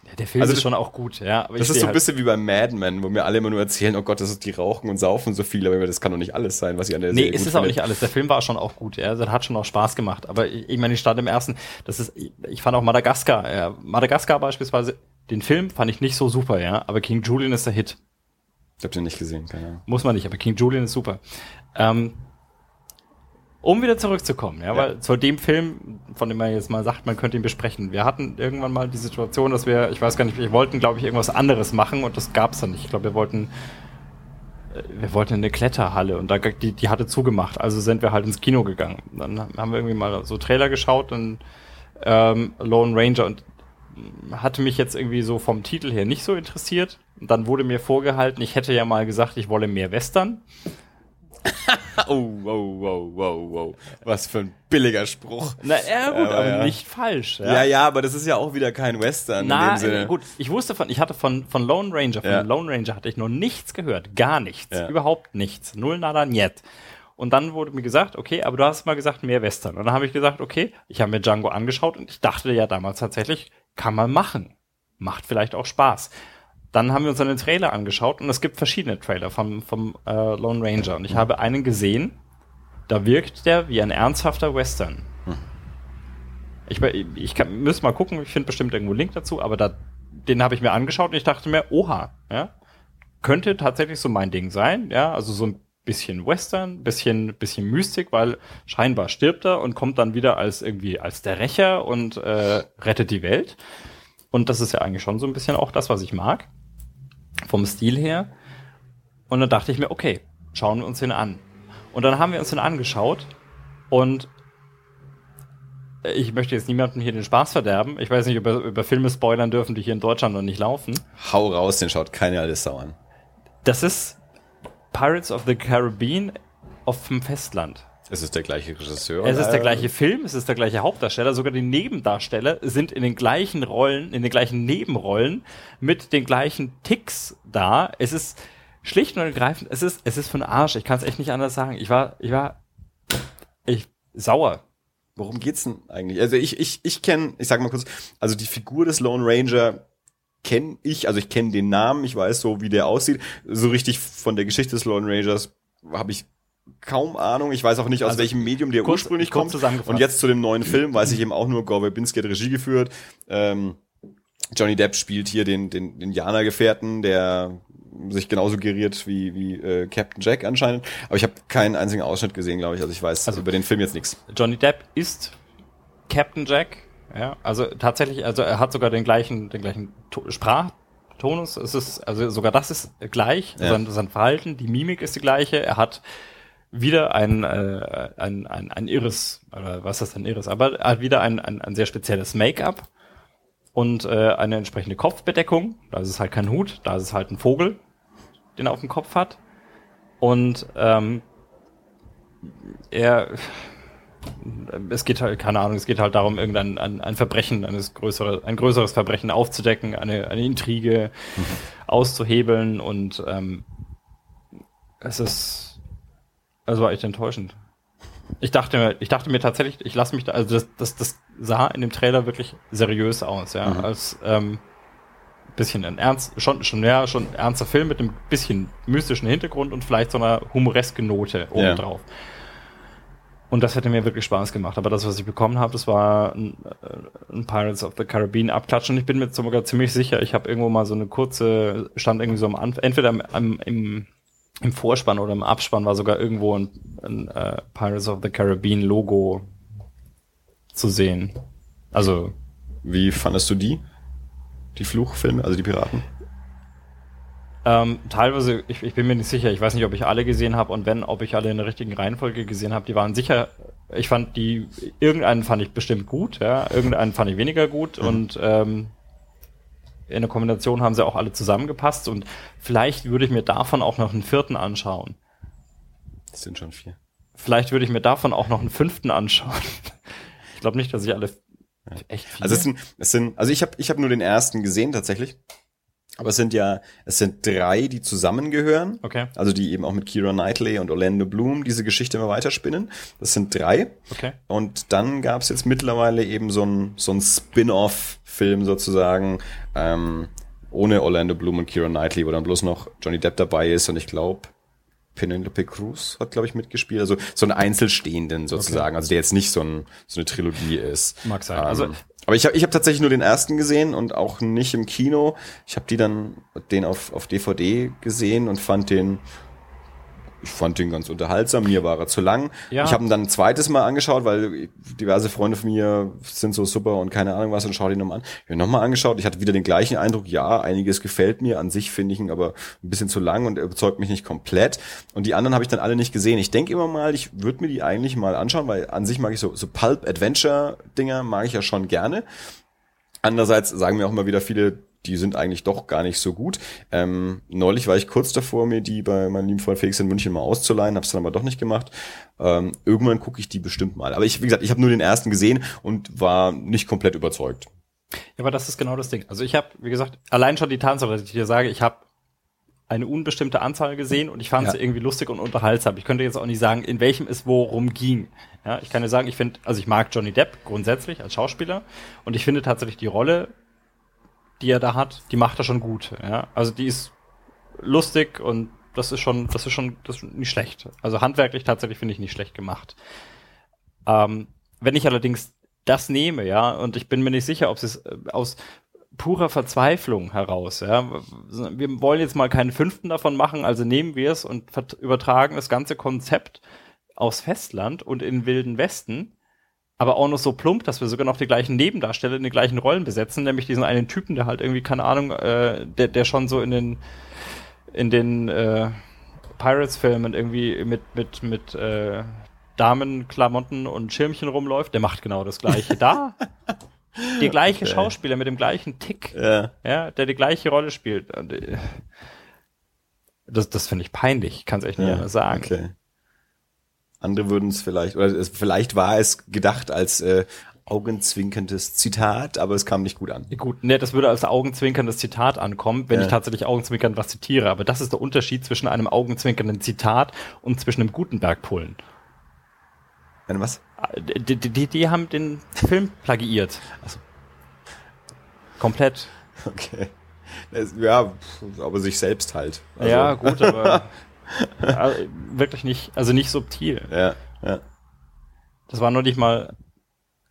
Ja, der Film Also ist schon auch gut, ja. Das ist so ein halt- bisschen wie bei Mad Men, wo mir alle immer nur erzählen, oh Gott, das ist die rauchen und saufen so viel, aber das kann doch nicht alles sein, was ich an der Nee, Serie ist gut es auch finde. nicht alles. Der Film war schon auch gut, ja. Das hat schon auch Spaß gemacht. Aber ich, ich meine, ich stand im ersten, das ist, ich fand auch Madagaskar, ja. Madagaskar beispielsweise, den Film fand ich nicht so super, ja. Aber King Julian ist der Hit. Ich hab den nicht gesehen, keine Ahnung. Muss man nicht, aber King Julian ist super. Ähm, um wieder zurückzukommen, ja, Ja. weil zu dem Film, von dem man jetzt mal sagt, man könnte ihn besprechen. Wir hatten irgendwann mal die Situation, dass wir, ich weiß gar nicht, wir wollten, glaube ich, irgendwas anderes machen und das gab's dann nicht. Ich glaube, wir wollten, äh, wir wollten in eine Kletterhalle und da die, die hatte zugemacht. Also sind wir halt ins Kino gegangen. Dann haben wir irgendwie mal so Trailer geschaut und ähm, Lone Ranger und hatte mich jetzt irgendwie so vom Titel her nicht so interessiert. Und Dann wurde mir vorgehalten, ich hätte ja mal gesagt, ich wolle mehr Western. <laughs> Oh, wow, wow, wow, wow. Was für ein billiger Spruch. Na ja, gut, Aber aber ja. nicht falsch. Ja. ja, aber das ist ja auch wieder kein Western in Na, dem Sinne. gut, ich wusste von, ich hatte von, von Lone Ranger, von Ja. Lone Ranger hatte ich noch nichts gehört. Gar nichts. Ja. Überhaupt nichts. Null nada niet. Und dann wurde mir gesagt, okay, aber du hast mal gesagt, mehr Western. Und dann habe ich gesagt, okay, ich habe mir Django angeschaut und ich dachte ja damals tatsächlich, kann man machen. Macht vielleicht auch Spaß. Dann haben wir uns einen Trailer angeschaut und es gibt verschiedene Trailer vom, vom äh, Lone Ranger. Und ich habe einen gesehen, da wirkt der wie ein ernsthafter Western. Ich, ich kann, müsste mal gucken, ich finde bestimmt irgendwo einen Link dazu, aber da, den habe ich mir angeschaut und ich dachte mir, oha, ja, könnte tatsächlich so mein Ding sein, ja, also so ein bisschen Western, bisschen, bisschen Mystik, weil scheinbar stirbt er und kommt dann wieder als irgendwie als der Rächer und äh, rettet die Welt. Und das ist ja eigentlich schon so ein bisschen auch das, was ich mag, vom Stil her. Und dann dachte ich mir, okay, schauen wir uns den an. Und dann haben wir uns den angeschaut und ich möchte jetzt niemandem hier den Spaß verderben. Ich weiß nicht, über, über Filme spoilern dürfen, die hier in Deutschland noch nicht laufen. Hau raus, den schaut keine alte Sau an. Das ist Pirates of the Caribbean auf dem Festland. Es ist der gleiche Regisseur. Es ist der Äh, gleiche Film, es ist der gleiche Hauptdarsteller, sogar die Nebendarsteller sind in den gleichen Rollen, in den gleichen Nebenrollen mit den gleichen Ticks da. Es ist schlicht und ergreifend, es ist, es ist für den Arsch. Ich kann es echt nicht anders sagen. Ich war, ich war, ich sauer. Worum geht's denn eigentlich? Also ich, ich, ich kenne, ich sag mal kurz, also die Figur des Lone Ranger kenne ich, also ich kenne den Namen, ich weiß so, wie der aussieht. So richtig von der Geschichte des Lone Rangers habe ich kaum Ahnung. Ich weiß auch nicht, aus Also, welchem Medium der kurz- ursprünglich kurz kommt. Und jetzt zu dem neuen Film weiß ich eben auch nur, Gore Verbinski hat Regie geführt. Ähm, Johnny Depp spielt hier den, den, den Jana-Gefährten, der sich genauso geriert wie, wie äh, Captain Jack anscheinend. Aber ich habe keinen einzigen Ausschnitt gesehen, glaube ich. Also ich weiß Also- über den Film jetzt nichts. Johnny Depp ist Captain Jack. Ja, also tatsächlich, also er hat sogar den gleichen, den gleichen to Sprachtonus. Es ist, also sogar das ist gleich. Ja. Sein, sein Verhalten, die Mimik ist die gleiche. Er hat wieder ein, äh, ein, ein, ein irres, oder was ist ein irres, aber er hat wieder ein, ein, ein sehr spezielles Make-up und äh, eine entsprechende Kopfbedeckung. Da ist es halt kein Hut, da ist es halt ein Vogel, den er auf dem Kopf hat. Und ähm, er es geht halt, keine Ahnung, es geht halt darum, irgendein ein, ein Verbrechen, eines größere, ein größeres Verbrechen aufzudecken, eine, eine Intrige auszuhebeln und ähm, es ist, es war echt enttäuschend. Ich dachte mir, ich dachte mir tatsächlich, ich lasse mich da, also das, das, das sah in dem Trailer wirklich seriös aus, ja, Mhm. als ähm, bisschen ein ernst, schon, schon, ja, schon ernster Film mit einem bisschen mystischen Hintergrund und vielleicht so einer humoreske Note Ja. obendrauf. Und das hätte mir wirklich Spaß gemacht. Aber das, was ich bekommen habe, das war ein, äh, ein Pirates of the Caribbean Abklatsch. Und ich bin mir sogar ziemlich sicher, ich habe irgendwo mal so eine kurze, stand irgendwie so am Anfang, entweder am, am, im, im Vorspann oder im Abspann war sogar irgendwo ein, ein äh, Pirates of the Caribbean Logo zu sehen. Also Wie fandest du die? Die Fluchfilme, also die Piraten? Ähm, teilweise, ich, ich bin mir nicht sicher, ich weiß nicht, ob ich alle gesehen habe und wenn, ob ich alle in der richtigen Reihenfolge gesehen habe, die waren sicher, ich fand die, irgendeinen fand ich bestimmt gut, ja, irgendeinen fand ich weniger gut Mhm. und ähm, in der Kombination haben sie auch alle zusammengepasst und vielleicht würde ich mir davon auch noch einen vierten anschauen. Das sind schon vier. Vielleicht würde ich mir davon auch noch einen fünften anschauen. <laughs> Ich glaube nicht, dass ich alle echt viele. Also es sind, es sind, also ich habe ich hab nur den ersten gesehen tatsächlich. Aber es sind ja, es sind drei, die zusammengehören. Okay. Also die eben auch mit Kira Knightley und Orlando Bloom diese Geschichte immer weiterspinnen. Das sind drei. Okay. Und dann gab es jetzt mittlerweile eben so ein, so ein Spin-off-Film sozusagen, ähm, ohne Orlando Bloom und Kira Knightley, wo dann bloß noch Johnny Depp dabei ist und ich glaube, Penelope Cruz hat, glaube ich, mitgespielt. Also so einen Einzelstehenden sozusagen. Also der jetzt nicht so, ein, so eine Trilogie ist. Mag sein. Ähm, Also- aber ich habe ich hab tatsächlich nur den ersten gesehen und auch nicht im Kino. Ich habe die dann den auf, auf DVD gesehen und fand den ich fand den ganz unterhaltsam, mir war er zu lang. Ja. Ich habe ihn dann ein zweites Mal angeschaut, weil diverse Freunde von mir sind so super und keine Ahnung was und schau den nochmal an. Ich habe ihn nochmal angeschaut, ich hatte wieder den gleichen Eindruck, ja, einiges gefällt mir, an sich finde ich ihn aber ein bisschen zu lang und er überzeugt mich nicht komplett. Und die anderen habe ich dann alle nicht gesehen. Ich denke immer mal, ich würde mir die eigentlich mal anschauen, weil an sich mag ich so, so Pulp-Adventure-Dinger, mag ich ja schon gerne. Andererseits sagen mir auch immer wieder viele, die sind eigentlich doch gar nicht so gut. Ähm, neulich war ich kurz davor, mir die bei meinem lieben Freund Felix in München mal auszuleihen, hab's dann aber doch nicht gemacht. Ähm, irgendwann gucke ich die bestimmt mal. Aber ich, wie gesagt, ich habe nur den ersten gesehen und war nicht komplett überzeugt. Ja, aber das ist genau das Ding. Also ich habe, wie gesagt, allein schon die Tatsache, dass ich dir sage, ich habe eine unbestimmte Anzahl gesehen und ich fand Ja. sie irgendwie lustig und unterhaltsam. Ich könnte jetzt auch nicht sagen, in welchem es worum ging. Ja, ich kann dir sagen, ich finde, also ich mag Johnny Depp grundsätzlich als Schauspieler und ich finde tatsächlich die Rolle, die er da hat, die macht er schon gut. Ja, also die ist lustig und das ist schon, das ist schon, das ist nicht schlecht. Also handwerklich tatsächlich finde ich nicht schlecht gemacht. Ähm, wenn ich allerdings das nehme, ja, und ich bin mir nicht sicher, ob es äh, aus purer Verzweiflung heraus, ja, wir wollen jetzt mal keinen fünften davon machen, also nehmen wir es und übertragen das ganze Konzept aufs Festland und in den wilden Westen, aber auch noch so plump, dass wir sogar noch die gleichen Nebendarsteller in den gleichen Rollen besetzen, nämlich diesen einen Typen, der halt irgendwie, keine Ahnung, äh, der, der schon so in den in den äh, Pirates-Filmen irgendwie mit, mit, mit äh, Damenklamotten und Schirmchen rumläuft, der macht genau das gleiche da. <laughs> Die gleiche Okay. Schauspieler mit dem gleichen Tick, Ja. ja, der die gleiche Rolle spielt. Äh, Das, das finde ich peinlich, kann es echt nicht anders sagen. Okay. Andere würden es vielleicht, oder es, vielleicht war es gedacht als äh, augenzwinkerndes Zitat, aber es kam nicht gut an. Gut, ne, das würde als augenzwinkerndes Zitat ankommen, wenn Ja. ich tatsächlich augenzwinkernd was zitiere. Aber das ist der Unterschied zwischen einem augenzwinkernden Zitat und zwischen einem Gutenberg-Pullen. Eine was? Die, die, die, haben den Film plagiiert. Ach so. Komplett. Okay. Ja, aber sich selbst halt. Also, ja, gut, aber <laughs> <laughs> wirklich nicht, also nicht subtil. Ja, ja. Das war noch nicht mal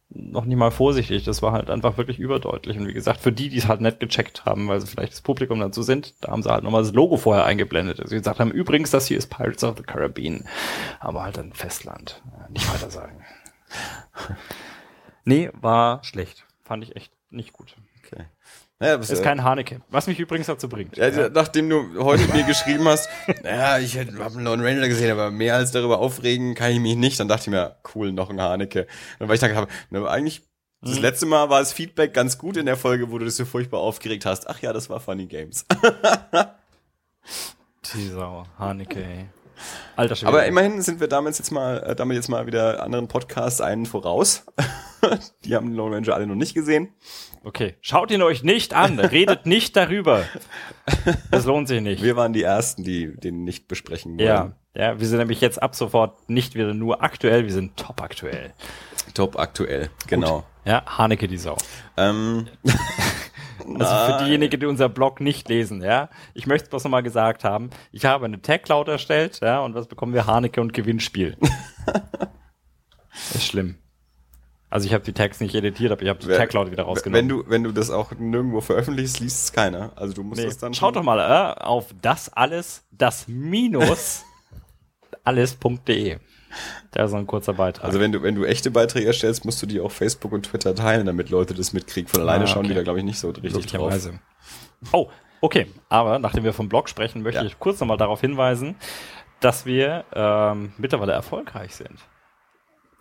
noch nicht mal vorsichtig, das war halt einfach wirklich überdeutlich. Und wie gesagt, für die, die es halt nicht gecheckt haben, weil sie vielleicht das Publikum dazu sind, da haben sie halt nochmal das Logo vorher eingeblendet. Also sie gesagt haben, übrigens, das hier ist Pirates of the Caribbean. Aber halt ein Festland. Nicht weiter sagen. <laughs> nee, war schlecht. Fand ich echt nicht gut. Naja, das, Ist äh, kein Haneke. Was mich übrigens dazu bringt. ja, Nachdem du heute mir geschrieben hast, naja, ich habe einen Lone Ranger gesehen, aber mehr als darüber aufregen kann ich mich nicht, dann dachte ich mir, cool, noch ein Haneke. Und weil ich dann habe, ne, eigentlich, das Mhm. letzte Mal war das Feedback ganz gut in der Folge, wo du dich so furchtbar aufgeregt hast. Ach ja, das war Funny Games. <laughs> Die Sau. Haneke, ey. Alter Schwede. Aber immerhin sind wir damit jetzt mal, äh, damit jetzt mal wieder anderen Podcasts einen voraus. <laughs> Die haben den Lone Ranger alle noch nicht gesehen. Okay, schaut ihn euch nicht an, redet <laughs> nicht darüber. Das lohnt sich nicht. Wir waren die Ersten, die den nicht besprechen wollen. Ja, ja, wir sind nämlich jetzt ab sofort nicht wieder nur aktuell, wir sind top aktuell. Top aktuell, genau. Ja, Haneke die Sau. Ähm, <laughs> Also für diejenigen, die unser Blog nicht lesen, ja, ich möchte es bloß nochmal gesagt haben, ich habe eine Tag Cloud erstellt, ja, und was bekommen wir? Haneke und Gewinnspiel. <laughs> ist schlimm. Also ich habe die Tags nicht editiert, aber ich habe die Wer- Tag Cloud wieder rausgenommen. wenn du, wenn du das auch nirgendwo veröffentlichst, liest es keiner. Also du musst Nee, das dann schaut doch mal äh, auf das alles, das minus <laughs> alles.de. Da ist so ein kurzer Beitrag. Also wenn du, wenn du echte Beiträge erstellst, musst du die auf Facebook und Twitter teilen, damit Leute das mitkriegen. Von alleine Ah, schauen die okay. da, glaube ich, nicht so richtig drauf. Oh, okay. Aber nachdem wir vom Blog sprechen, möchte Ja. ich kurz nochmal darauf hinweisen, dass wir ähm, mittlerweile erfolgreich sind.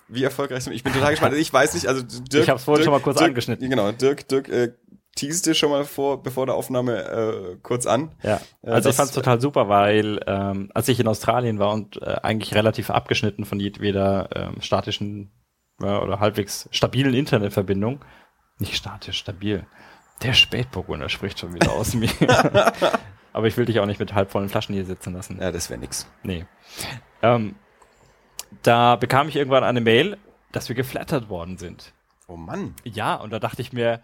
Wie erfolgreich sind wir? Ich bin total <laughs> gespannt. Ich weiß nicht, also Dirk. Ich hab's vorhin Dirk, schon mal kurz Dirk, angeschnitten. Genau, Dirk, Dirk äh, teaste schon mal vor, bevor der Aufnahme äh, kurz an. Ja, Äh, also ich das- fand es total super, weil ähm, als ich in Australien war und äh, eigentlich relativ abgeschnitten von jedweder ähm, statischen äh, oder halbwegs stabilen Internetverbindung, nicht statisch, stabil, Der Spätburgunder spricht schon wieder aus mir. <laughs> Aber ich will dich auch nicht mit halbvollen Flaschen hier sitzen lassen. Ja, das wäre nix. Nee. Ähm, da bekam ich irgendwann eine Mail, dass wir geflattert worden sind. Oh Mann. Ja, und da dachte ich mir,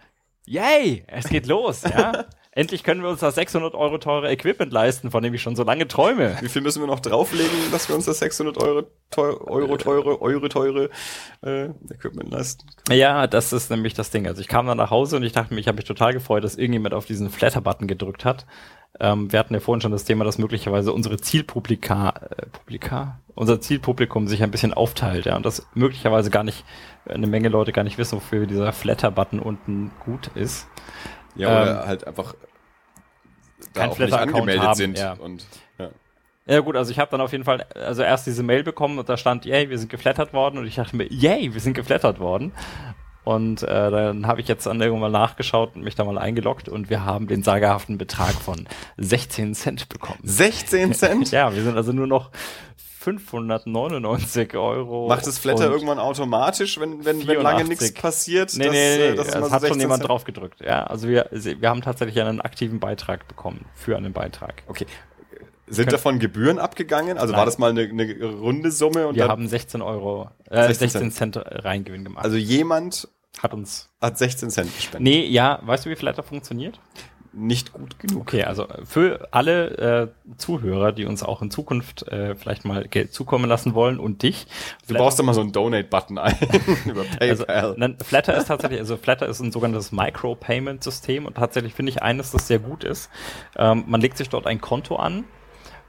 yay, es geht los, ja. <laughs> Endlich können wir uns das 600 Euro teure Equipment leisten, von dem ich schon so lange träume. Wie viel müssen wir noch drauflegen, dass wir uns das 600 Euro, teu Euro teure, Euro teure äh, Equipment leisten? Ja, das ist nämlich das Ding. Also ich kam dann nach Hause und ich dachte mir, ich habe mich total gefreut, dass irgendjemand auf diesen Flatter-Button gedrückt hat. Ähm, wir hatten ja vorhin schon das Thema, dass möglicherweise unsere Zielpublika, äh, Publika, unser Zielpublikum sich ein bisschen aufteilt, ja, und dass möglicherweise gar nicht eine Menge Leute gar nicht wissen, wofür dieser Flatter-Button unten gut ist. Ja, oder ähm, halt einfach da auch nicht angemeldet haben, sind. Ja. Und, ja. ja gut, also ich habe dann auf jeden Fall also erst diese Mail bekommen und da stand, yay, wir sind geflattert worden und ich dachte mir, yay, wir sind geflattert worden. Und äh, dann habe ich jetzt dann irgendwann mal nachgeschaut und mich da mal eingeloggt und wir haben den sagerhaften Betrag von 16 Cent bekommen. 16 Cent? <laughs> ja, wir sind also nur noch 599 Euro. Macht das Flatter irgendwann automatisch, wenn, wenn, wenn lange nichts passiert? Nee, dass, nee, nee, das es hat schon jemand drauf gedrückt. Ja, also wir, wir haben tatsächlich einen aktiven Beitrag bekommen für einen Beitrag. Okay. Sind davon Gebühren abgegangen? Also Nein. war das mal eine, eine runde Summe? Und wir haben 16 Euro, äh, 16, 16 Cent, Cent Reingewinn gemacht. Also jemand hat uns hat 16 Cent gespendet. Nee, ja, weißt du, wie Flatter funktioniert? Nicht gut genug. Okay, also für alle äh, Zuhörer, die uns auch in Zukunft äh, vielleicht mal Geld zukommen lassen wollen und dich. Du baust da mal so einen Donate-Button ein <laughs> über <laughs> PayPal. Also, nein, Flatter ist tatsächlich, also Flatter ist ein sogenanntes Micro-Payment-System und tatsächlich finde ich eines, das sehr gut ist. Ähm, man legt sich dort ein Konto an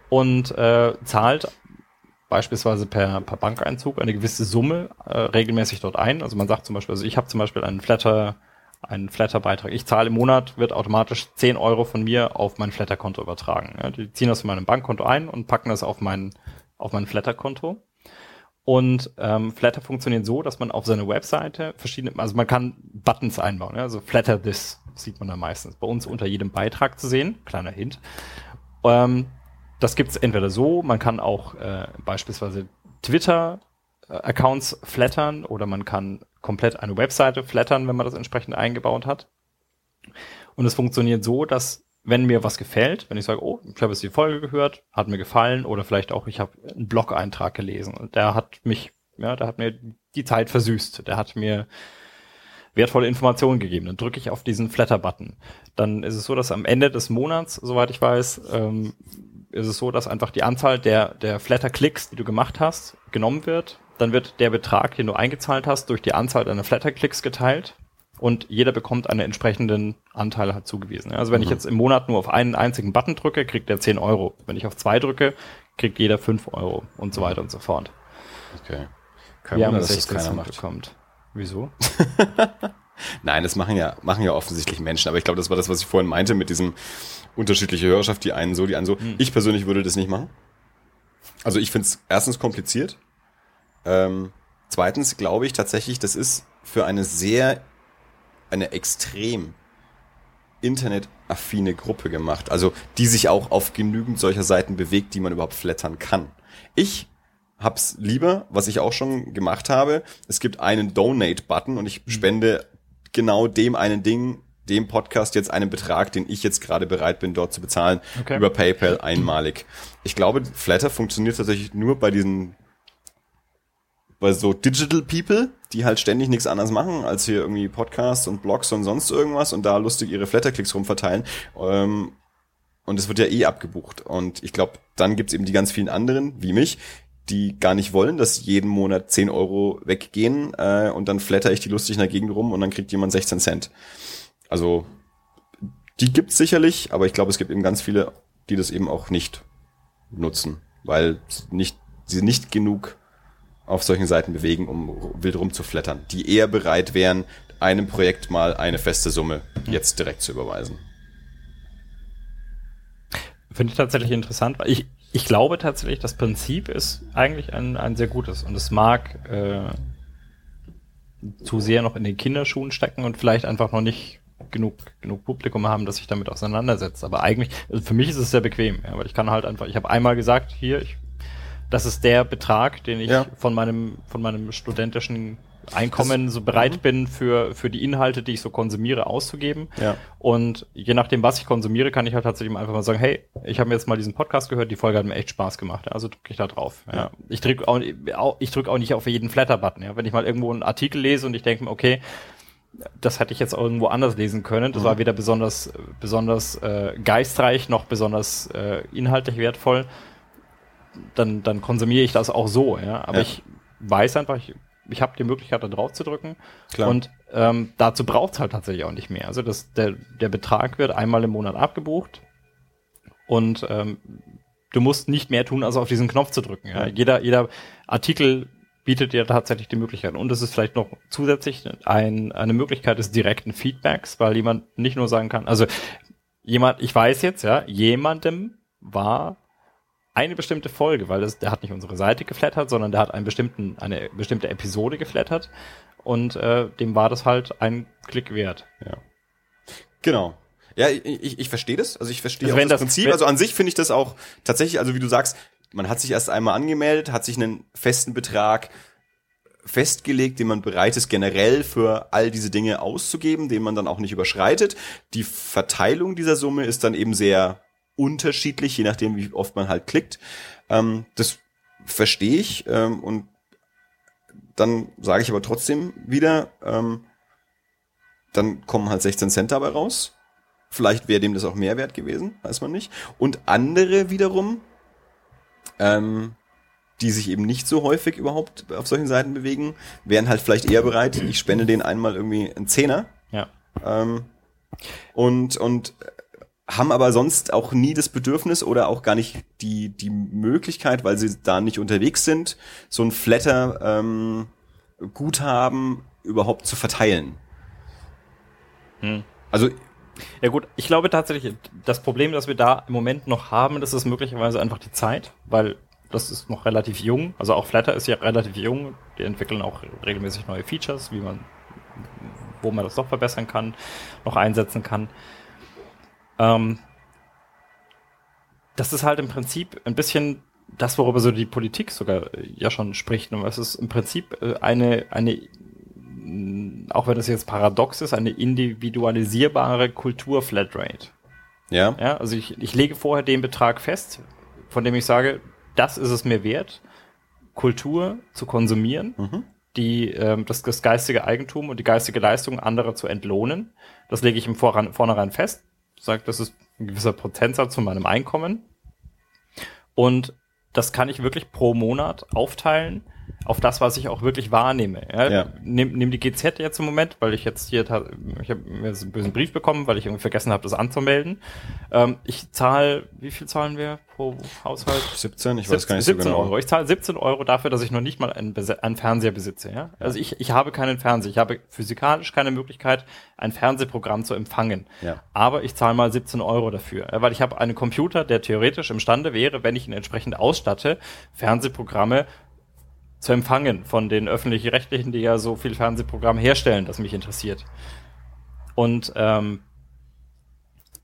und äh, zahlt beispielsweise per, per Bankeinzug eine gewisse Summe äh, regelmäßig dort ein. Also man sagt zum Beispiel, also ich habe zum Beispiel einen Flatter einen Flatter-Beitrag. Ich zahle im Monat, wird automatisch 10 Euro von mir auf mein Flatter-Konto übertragen. Ja, die ziehen das von meinem Bankkonto ein und packen das auf mein, auf mein Flatter-Konto. Und ähm, Flatter funktioniert so, dass man auf seine Webseite verschiedene, also man kann Buttons einbauen. Ja? Also Flatter this sieht man da meistens bei uns unter jedem Beitrag zu sehen. Kleiner Hint. Ähm, das gibt's entweder so, man kann auch äh, beispielsweise Twitter-Accounts flattern oder man kann komplett eine Webseite flattern, wenn man das entsprechend eingebaut hat. Und es funktioniert so, dass wenn mir was gefällt, wenn ich sage, oh, ich habe jetzt die Folge gehört, hat mir gefallen oder vielleicht auch, ich habe einen Blog-Eintrag gelesen und der hat mich, ja, der hat mir die Zeit versüßt, der hat mir wertvolle Informationen gegeben. Dann drücke ich auf diesen Flatter-Button. Dann ist es so, dass am Ende des Monats, soweit ich weiß, ähm, ist es so, dass einfach die Anzahl der, der Flatter-Klicks, die du gemacht hast, genommen wird dann wird der Betrag, den du eingezahlt hast, durch die Anzahl deiner Flatter-Klicks geteilt und jeder bekommt einen entsprechenden Anteil halt zugewiesen. Also wenn mhm. ich jetzt im Monat nur auf einen einzigen Button drücke, kriegt der 10 Euro. Wenn ich auf zwei drücke, kriegt jeder 5 Euro und so weiter und so fort. Okay. Kein Wir Wunder, haben 16 das keiner macht. bekommt. Wieso? <laughs> Nein, das machen ja, machen ja offensichtlich Menschen. Aber ich glaube, das war das, was ich vorhin meinte mit diesem unterschiedliche Hörerschaft, die einen so, die einen so. Hm. Ich persönlich würde das nicht machen. Also ich finde es erstens kompliziert. Ähm, zweitens glaube ich tatsächlich, das ist für eine sehr, eine extrem internetaffine Gruppe gemacht. Also die sich auch auf genügend solcher Seiten bewegt, die man überhaupt flattern kann. Ich hab's lieber, was ich auch schon gemacht habe. Es gibt einen Donate-Button und ich mhm. spende genau dem einen Ding, dem Podcast jetzt einen Betrag, den ich jetzt gerade bereit bin, dort zu bezahlen, okay. über PayPal einmalig. Ich glaube, Flatter funktioniert tatsächlich nur bei diesen bei so Digital People, die halt ständig nichts anderes machen, als hier irgendwie Podcasts und Blogs und sonst irgendwas und da lustig ihre Flatterklicks rumverteilen. Ähm, und es wird ja eh abgebucht. Und ich glaube, dann gibt's eben die ganz vielen anderen, wie mich, die gar nicht wollen, dass jeden Monat 10 Euro weggehen äh, und dann flatter ich die lustig in der Gegend rum und dann kriegt jemand 16 Cent. Also die gibt's sicherlich, aber ich glaube, es gibt eben ganz viele, die das eben auch nicht nutzen, weil nicht, sie nicht genug auf solchen Seiten bewegen, um wild rumzuflattern, die eher bereit wären, einem Projekt mal eine feste Summe jetzt direkt zu überweisen. Finde ich tatsächlich interessant, weil ich, ich glaube tatsächlich, das Prinzip ist eigentlich ein, ein sehr gutes und es mag äh, zu sehr noch in den Kinderschuhen stecken und vielleicht einfach noch nicht genug, genug Publikum haben, das sich damit auseinandersetzt. Aber eigentlich, also für mich ist es sehr bequem, ja, weil ich kann halt einfach, ich habe einmal gesagt, hier, ich das ist der Betrag, den ich ja. von meinem von meinem studentischen Einkommen so bereit bin, für, für die Inhalte, die ich so konsumiere, auszugeben. Ja. Und je nachdem, was ich konsumiere, kann ich halt tatsächlich einfach mal sagen, hey, ich habe mir jetzt mal diesen Podcast gehört, die Folge hat mir echt Spaß gemacht. Also drücke ich da drauf. Ja. Ja. Ich drücke auch, ich drück auch nicht auf jeden Flatter-Button. Ja. Wenn ich mal irgendwo einen Artikel lese und ich denke mir, okay, das hätte ich jetzt irgendwo anders lesen können. Das Mhm. war weder besonders, besonders äh, geistreich noch besonders äh, inhaltlich wertvoll. Dann, dann konsumiere ich das auch so. Ja. Aber Ja. ich weiß einfach, ich, ich habe die Möglichkeit, da drauf zu drücken. Klar. Und ähm, dazu braucht es halt tatsächlich auch nicht mehr. Also das, der, der Betrag wird einmal im Monat abgebucht und ähm, du musst nicht mehr tun, als auf diesen Knopf zu drücken. Ja. Ja. Jeder, jeder Artikel bietet dir tatsächlich die Möglichkeit. Und es ist vielleicht noch zusätzlich ein, eine Möglichkeit des direkten Feedbacks, weil jemand nicht nur sagen kann, also jemand, ich weiß jetzt, ja, jemandem war eine bestimmte Folge, weil das, der hat nicht unsere Seite geflattert, sondern der hat einen bestimmten, eine bestimmte Episode geflattert und äh, dem war das halt ein Klick wert. Ja. Genau. Ja, ich, ich, ich verstehe das. Also ich verstehe Also auch das, das- Prinzip. also an sich finde ich das auch tatsächlich, also wie du sagst, man hat sich erst einmal angemeldet, hat sich einen festen Betrag festgelegt, den man bereit ist, generell für all diese Dinge auszugeben, den man dann auch nicht überschreitet. Die Verteilung dieser Summe ist dann eben sehr unterschiedlich, je nachdem, wie oft man halt klickt. Ähm, das verstehe ich ähm, und dann sage ich aber trotzdem wieder, ähm, dann kommen halt 16 Cent dabei raus. Vielleicht wäre dem das auch mehr wert gewesen, weiß man nicht. Und andere wiederum, ähm, die sich eben nicht so häufig überhaupt auf solchen Seiten bewegen, wären halt vielleicht eher bereit, ich spende denen einmal irgendwie einen Zehner Ja. ähm, und, und haben aber sonst auch nie das Bedürfnis oder auch gar nicht die, die Möglichkeit, weil sie da nicht unterwegs sind, so ein Flatter ähm, Guthaben überhaupt zu verteilen. Hm. Also Ja gut, ich glaube tatsächlich, das Problem, das wir da im Moment noch haben, das ist möglicherweise einfach die Zeit, weil das ist noch relativ jung. Also auch Flatter ist ja relativ jung. Die entwickeln auch regelmäßig neue Features, wie man, wo man das noch verbessern kann, noch einsetzen kann. Ähm, das ist halt im Prinzip ein bisschen das, worüber so die Politik sogar äh, ja schon spricht. Und es ist im Prinzip äh, eine, eine mh, auch wenn das jetzt paradox ist, eine individualisierbare Kultur-Flatrate. ja, Ja, also ich, ich lege vorher den Betrag fest, von dem ich sage, das ist es mir wert, Kultur zu konsumieren, Mhm. die ähm, das, das geistige Eigentum und die geistige Leistung anderer zu entlohnen. Das lege ich im Voran, Vornherein fest, sage, das ist ein gewisser Prozentsatz von meinem Einkommen. Und das kann ich wirklich pro Monat aufteilen auf das, was ich auch wirklich wahrnehme. Ja, Ja. Nimm, nimm die GZ jetzt im Moment, weil ich jetzt hier, ich habe mir jetzt einen bösen Brief bekommen, weil ich irgendwie vergessen habe, das anzumelden. Ähm, ich zahle, wie viel zahlen wir pro Haushalt? 17, ich weiß gar nicht 17 so genau. Euro. Ich zahle 17 Euro dafür, dass ich noch nicht mal einen, einen Fernseher besitze. Ja? Also ich, ich habe keinen Fernseher. Ich habe physikalisch keine Möglichkeit, ein Fernsehprogramm zu empfangen. Ja. Aber ich zahle mal 17 Euro dafür. Ja, weil ich habe einen Computer, der theoretisch imstande wäre, wenn ich ihn entsprechend ausstatte, Fernsehprogramme zu empfangen von den öffentlich-rechtlichen, die ja so viel Fernsehprogramm herstellen, das mich interessiert. Und ähm,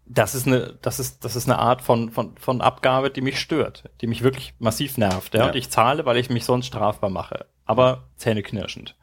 das ist eine, das ist, das ist eine Art von, von, von Abgabe, die mich stört, die mich wirklich massiv nervt. Ja? Ja. Und ich zahle, weil ich mich sonst strafbar mache. Aber zähneknirschend.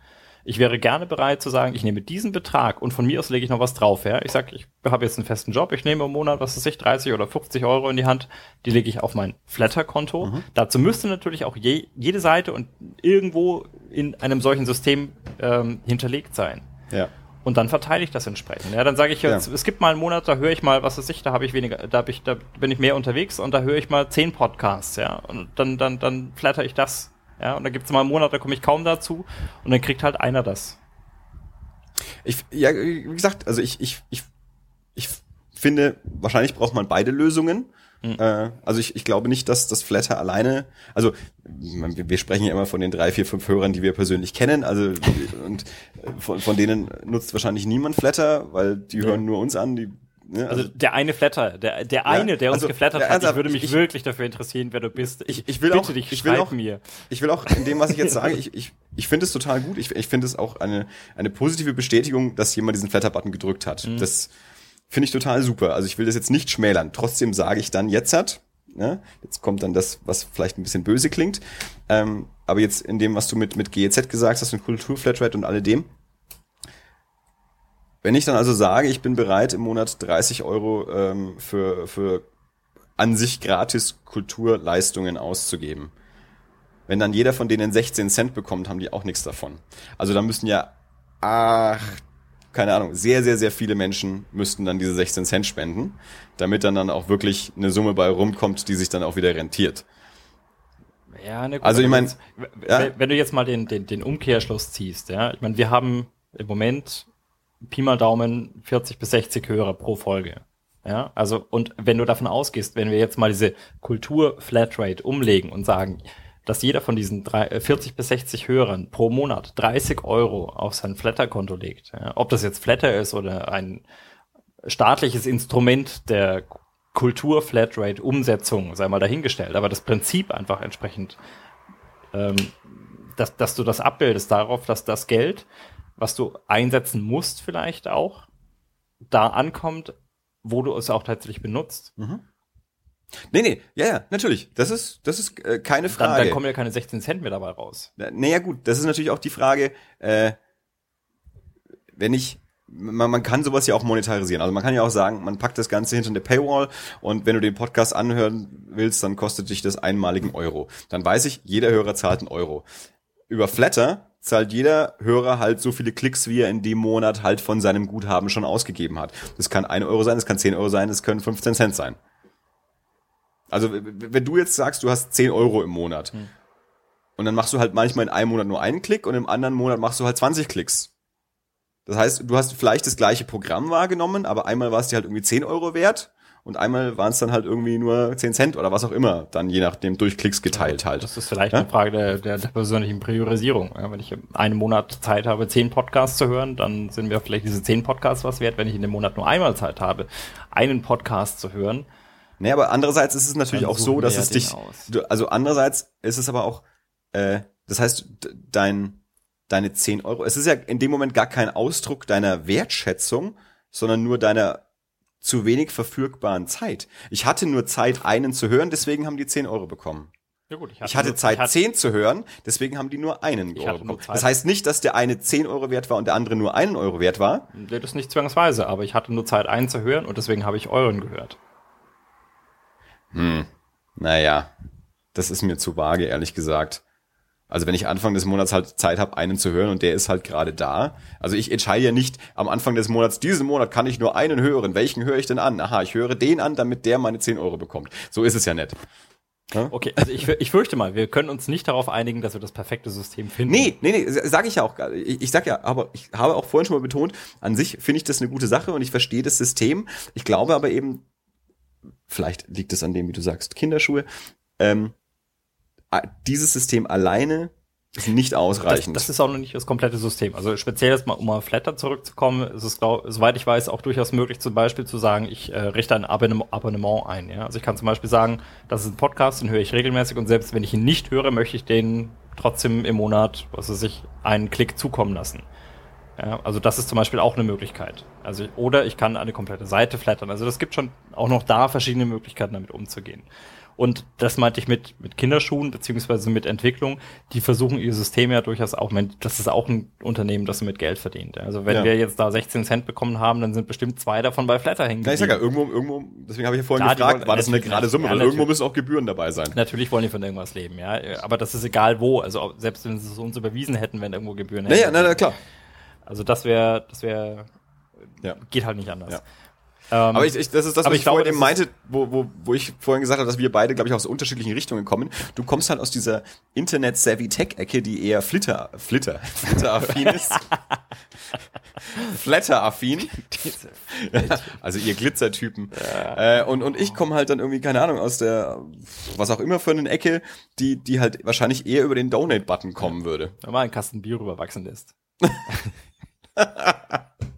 Ich wäre gerne bereit zu sagen, ich nehme diesen Betrag und von mir aus lege ich noch was drauf. Ja? Ich sage, ich habe jetzt einen festen Job, ich nehme im Monat, was weiß ich, 30 oder 50 Euro in die Hand, die lege ich auf mein Flatter-Konto. Dazu müsste natürlich auch je, jede Seite und irgendwo in einem solchen System ähm, hinterlegt sein. Ja. Und dann verteile ich das entsprechend. Ja, dann sage ich jetzt, Ja. es gibt mal einen Monat, da höre ich mal, was weiß ich, da habe ich weniger, da, hab ich, da bin ich mehr unterwegs und da höre ich mal zehn Podcasts, ja. Und dann, dann, dann flatter ich das. Ja, und dann gibt es mal einen Monat, da komme ich kaum dazu und dann kriegt halt einer das. Ich, ja, wie gesagt, also ich, ich, ich, ich finde, wahrscheinlich braucht man beide Lösungen. Äh, also ich, ich glaube nicht, dass das Flatter alleine, also wir sprechen ja immer von den drei, vier, fünf Hörern, die wir persönlich kennen, also und äh, von, von denen nutzt wahrscheinlich niemand Flatter, weil die hören nur uns an, die ne, Also der eine Flatter, der, der eine, der uns also, geflattert ja, hat, ich würde mich ich- wirklich dafür interessieren, wer du bist. Ich- ich will bitte auch- dich, ich will auch- mir. Ich will auch in dem, was ich jetzt <laughs> sage, ich, ich, ich finde es total gut. Ich, ich finde es auch eine, eine positive Bestätigung, dass jemand diesen Flatter-Button gedrückt hat. Das finde ich total super. Also ich will das jetzt nicht schmälern. Trotzdem sage ich dann jetzt hat, ne, jetzt kommt dann das, was vielleicht ein bisschen böse klingt. Ähm, aber jetzt in dem, was du mit, mit GEZ gesagt hast, mit Kulturflatrate und alledem, wenn ich dann also sage, ich bin bereit, im Monat 30 Euro ähm, für, für an sich gratis Kulturleistungen auszugeben, wenn dann jeder von denen 16 Cent bekommt, haben die auch nichts davon. Also da müssen ja, ach, keine Ahnung, sehr, sehr, sehr viele Menschen müssten dann diese 16 Cent spenden, damit dann dann auch wirklich eine Summe bei rumkommt, die sich dann auch wieder rentiert. Ja, ne, gut, Also ich aber mein, jetzt- w- ja. wenn- wenn du jetzt mal den, den, den Umkehrschluss ziehst, ja, ich meine, wir haben im Moment Pi mal Daumen 40 bis 60 Hörer pro Folge. Ja, also, und wenn du davon ausgehst, wenn wir jetzt mal diese Kultur-Flatrate umlegen und sagen, dass jeder von diesen drei, äh, 40 bis 60 Hörern pro Monat 30 Euro auf sein Flatter-Konto legt, ja, ob das jetzt Flatter ist oder ein staatliches Instrument der Kultur-Flatrate-Umsetzung, sei mal dahingestellt, aber das Prinzip einfach entsprechend, ähm, dass, dass du das abbildest darauf, dass das Geld, was du einsetzen musst vielleicht auch, da ankommt, wo du es auch tatsächlich benutzt. Nee, nee, ja, ja, natürlich. Das ist, das ist äh, keine Dann, Frage. dann kommen ja keine 16 Cent mehr dabei raus. Naja gut, das ist natürlich auch die Frage, äh, wenn ich, man, man kann sowas ja auch monetarisieren. Also man kann ja auch sagen, man packt das Ganze hinter eine Paywall und wenn du den Podcast anhören willst, dann kostet dich das einmaligen Euro. Dann weiß ich, jeder Hörer zahlt einen Euro. Über Flatter zahlt jeder Hörer halt so viele Klicks, wie er in dem Monat halt von seinem Guthaben schon ausgegeben hat. Das kann ein Euro sein, das kann 10 Euro sein, das können 15 Cent sein. Also wenn du jetzt sagst, du hast 10 Euro im Monat und dann machst du halt manchmal in einem Monat nur einen Klick und im anderen Monat machst du halt 20 Klicks. Das heißt, du hast vielleicht das gleiche Programm wahrgenommen, aber einmal war es dir halt irgendwie 10 Euro wert und einmal waren es dann halt irgendwie nur 10 Cent oder was auch immer, dann je nachdem durch Klicks geteilt halt. Das ist vielleicht Ja? eine Frage der, der, der persönlichen Priorisierung. Ja, wenn ich einen Monat Zeit habe, zehn Podcasts zu hören, dann sind mir vielleicht diese zehn Podcasts was wert. Wenn ich in dem Monat nur einmal Zeit habe, einen Podcast zu hören, Nee, aber andererseits ist es natürlich auch so, dass es dich, du, also andererseits ist es aber auch, äh, das heißt, dein, deine 10 Euro, es ist ja in dem Moment gar kein Ausdruck deiner Wertschätzung, sondern nur deiner zu wenig verfügbaren Zeit. Ich hatte nur Zeit, einen zu hören, deswegen haben die 10 Euro bekommen. ja gut, Ich hatte nur- Zeit, ich hatte- 10 zu hören, deswegen haben die nur einen Ich Euro hatte bekommen. Das heißt nicht, dass der eine 10 Euro wert war und der andere nur einen Euro wert war. Das nicht zwangsweise, aber ich hatte nur Zeit, einen zu hören und deswegen habe ich euren gehört. Naja, das ist mir zu vage, ehrlich gesagt. Also wenn ich Anfang des Monats halt Zeit habe, einen zu hören und der ist halt gerade da. Also ich entscheide ja nicht am Anfang des Monats, diesen Monat kann ich nur einen hören. Welchen höre ich denn an? Aha, ich höre den an, damit der meine 10 Euro bekommt. So ist es ja nicht. Okay, also ich, ich fürchte mal, wir können uns nicht darauf einigen, dass wir das perfekte System finden. Nee, nee, nee, sage ich ja auch. Ich, ich sag ja, aber ich habe auch vorhin schon mal betont, an sich finde ich das eine gute Sache und ich verstehe das System. Ich glaube aber eben, vielleicht liegt es an dem, wie du sagst, Kinderschuhe. Ähm, dieses System alleine ist nicht Das, ausreichend. das ist auch noch nicht das komplette System. Also speziell jetzt mal, um auf Flatter zurückzukommen, ist es, glaub, soweit ich weiß, auch durchaus möglich, zum Beispiel zu sagen, ich äh, richte ein Abonnement, Abonnement ein. Ja? Also ich kann zum Beispiel sagen, das ist ein Podcast, den höre ich regelmäßig und selbst wenn ich ihn nicht höre, möchte ich den trotzdem im Monat, was weiß ich, einen Klick zukommen lassen. Ja, also das ist zum Beispiel auch eine Möglichkeit. Also oder ich kann eine komplette Seite flattern. Also das gibt schon auch noch da verschiedene Möglichkeiten, damit umzugehen. Und das meinte ich mit, mit Kinderschuhen beziehungsweise mit Entwicklung. Die versuchen ihr System ja durchaus auch. Das ist auch ein Unternehmen, das mit Geld verdient. Also wenn Ja. wir jetzt da 16 Cent bekommen haben, dann sind bestimmt zwei davon bei Flatter hängen Ja, ich sag ja, irgendwo, irgendwo, deswegen habe ich ja vorhin Klar, gefragt, wollen- war das eine gerade Summe? ja, Weil irgendwo müssen auch Gebühren dabei sein. Natürlich wollen die von irgendwas leben, ja. Aber das ist egal wo. Also selbst wenn sie es uns überwiesen hätten, wenn irgendwo Gebühren Naja, hängen. na, na klar. Also das wäre, das wäre, Ja. geht halt nicht anders. Ja. Ähm, Aber ich, ich, das ist das, was ich, ich glaube, vorhin eben meinte, wo, wo, wo ich vorhin gesagt habe, dass wir beide, glaube ich, aus unterschiedlichen Richtungen kommen. Du kommst halt aus dieser Internet-Savvy-Tech-Ecke, die eher Flitter, Flitter, Flitter-affin ist. <laughs> Flatter-affin. Also ihr Glitzertypen. Äh, und, und ich komme halt dann irgendwie, keine Ahnung, aus der, was auch immer für eine Ecke, die, die halt wahrscheinlich eher über den Donate-Button kommen würde. wenn man einen Kasten Bier rüberwachsen lässt. <laughs>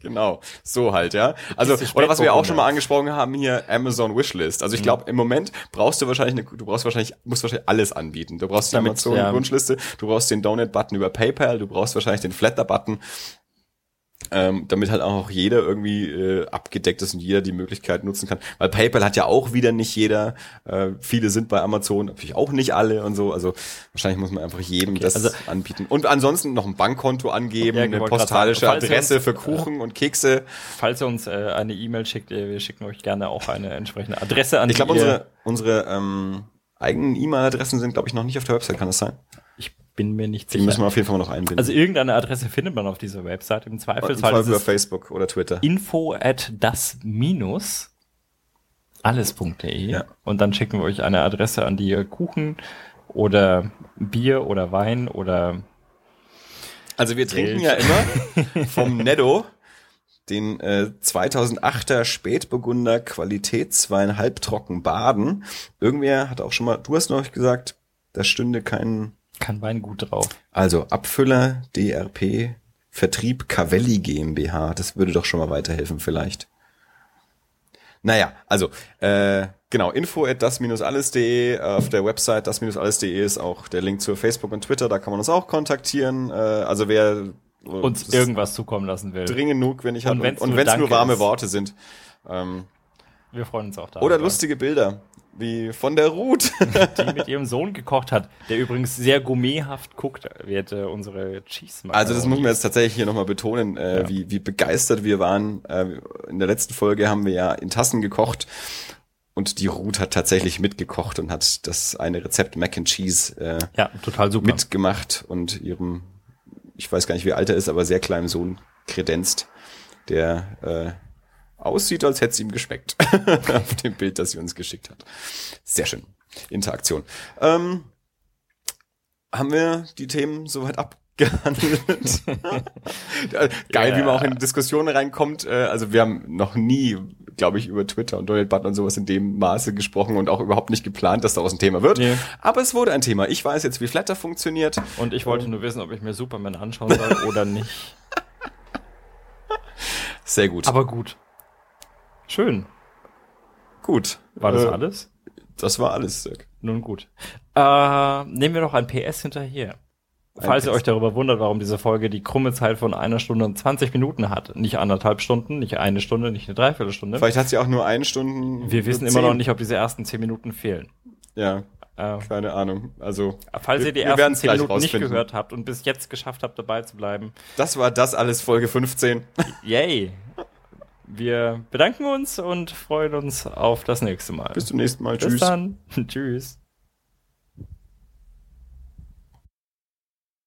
Genau, so halt, ja. Also, oder was wir auch schon mal angesprochen haben hier, Amazon Wishlist. Also ich glaube, im Moment brauchst du wahrscheinlich, eine, du brauchst wahrscheinlich, musst wahrscheinlich alles anbieten. Du brauchst die Damit, Amazon ja. Wunschliste, du brauchst den Donate-Button über PayPal, du brauchst wahrscheinlich den Flatter-Button. Ähm, damit halt auch jeder irgendwie äh, abgedeckt ist und jeder die Möglichkeit nutzen kann. Weil PayPal hat ja auch wieder nicht jeder. Äh, viele sind bei Amazon, natürlich auch nicht alle und so. Also wahrscheinlich muss man einfach jedem Okay, das also- anbieten. Und ansonsten noch ein Bankkonto angeben, Ja, eine postalische sagen, Adresse uns, für Kuchen und Kekse. Falls ihr uns äh, eine E-Mail schickt, äh, wir schicken euch gerne auch eine entsprechende Adresse an Ich glaube, ihr- unsere, unsere ähm, eigenen E-Mail-Adressen sind, glaube ich, noch nicht auf der Website. Kann das sein? Bin mir nicht Die müssen sicher. wir auf jeden Fall noch einbinden. Also irgendeine Adresse findet man auf dieser Website. Im Im Zweifelsfall Fall ist über Facebook oder Twitter. info at das minus alles.de Ja. und dann schicken wir euch eine Adresse, an die ihr Kuchen oder Bier oder Wein oder Also wir trinken ja immer <laughs> vom Netto den äh, 2008er Spätburgunder Qualitätswein halbtrocken Baden. Irgendwer hat auch schon mal, du hast noch gesagt, da stünde kein, kann Wein gut drauf. also Abfüller, DRP, Vertrieb Cavelli GmbH. Das würde doch schon mal weiterhelfen vielleicht. Naja, also äh, genau, info at das-alles.de, auf der Website das-alles.de ist auch der Link zu Facebook und Twitter, da kann man uns auch kontaktieren. Äh, also wer Uns das irgendwas zukommen lassen will. dringend genug, wenn ich Und hab. wenn's und nur wenn es nur Danke warme ist. Worte sind. Ähm, Wir freuen uns auch da. oder lustige Bilder, wie von der Ruth. Die mit ihrem Sohn gekocht hat, der übrigens sehr gourmethaft guckt, wird äh, unsere Cheese Also das muss man jetzt tatsächlich hier nochmal betonen, äh, Ja. wie, wie begeistert wir waren. Äh, in der letzten Folge haben wir ja in Tassen gekocht und die Ruth hat tatsächlich mitgekocht und hat das eine Rezept Mac and Cheese äh, Ja, total super. mitgemacht und ihrem, ich weiß gar nicht, wie alt er ist, aber sehr kleinen Sohn kredenzt, der äh, aussieht, als hätte es ihm geschmeckt. <laughs> Auf dem Bild, das sie uns geschickt hat. Sehr schön. Interaktion. Ähm, haben wir die Themen soweit abgehandelt? <laughs> Geil, wie man auch in Diskussionen reinkommt. Äh, Also wir haben noch nie, glaube ich, über Twitter und Donald Button und sowas in dem Maße gesprochen und auch überhaupt nicht geplant, dass daraus ein Thema wird. Nee. Aber es wurde ein Thema. Ich weiß jetzt, wie Flatter funktioniert. Und ich wollte nur wissen, ob ich mir Superman anschauen soll oder nicht. <laughs> Sehr gut. Aber gut. Schön. gut. War das Äh, alles? Das war alles, Dirk. Nun gut. Äh, nehmen wir noch ein PS hinterher. Falls ihr PS. euch darüber wundert, warum diese Folge die krumme Zeit von einer Stunde und 20 Minuten hat. Nicht anderthalb Stunden, nicht eine Stunde, nicht eine Dreiviertelstunde. Vielleicht hat sie auch nur eine Stunde. Wir wissen immer noch nicht, ob diese ersten zehn Minuten fehlen. Ja, Äh, keine Ahnung. Also, falls wir- ihr die ersten werden's zehn gleich Minuten nicht rausfinden. gehört habt und bis jetzt geschafft habt, dabei zu bleiben, das war das alles Folge 15. yay! Wir bedanken uns und freuen uns auf das nächste Mal. Bis zum nächsten Mal. Bis Tschüss. dann. <laughs> Tschüss.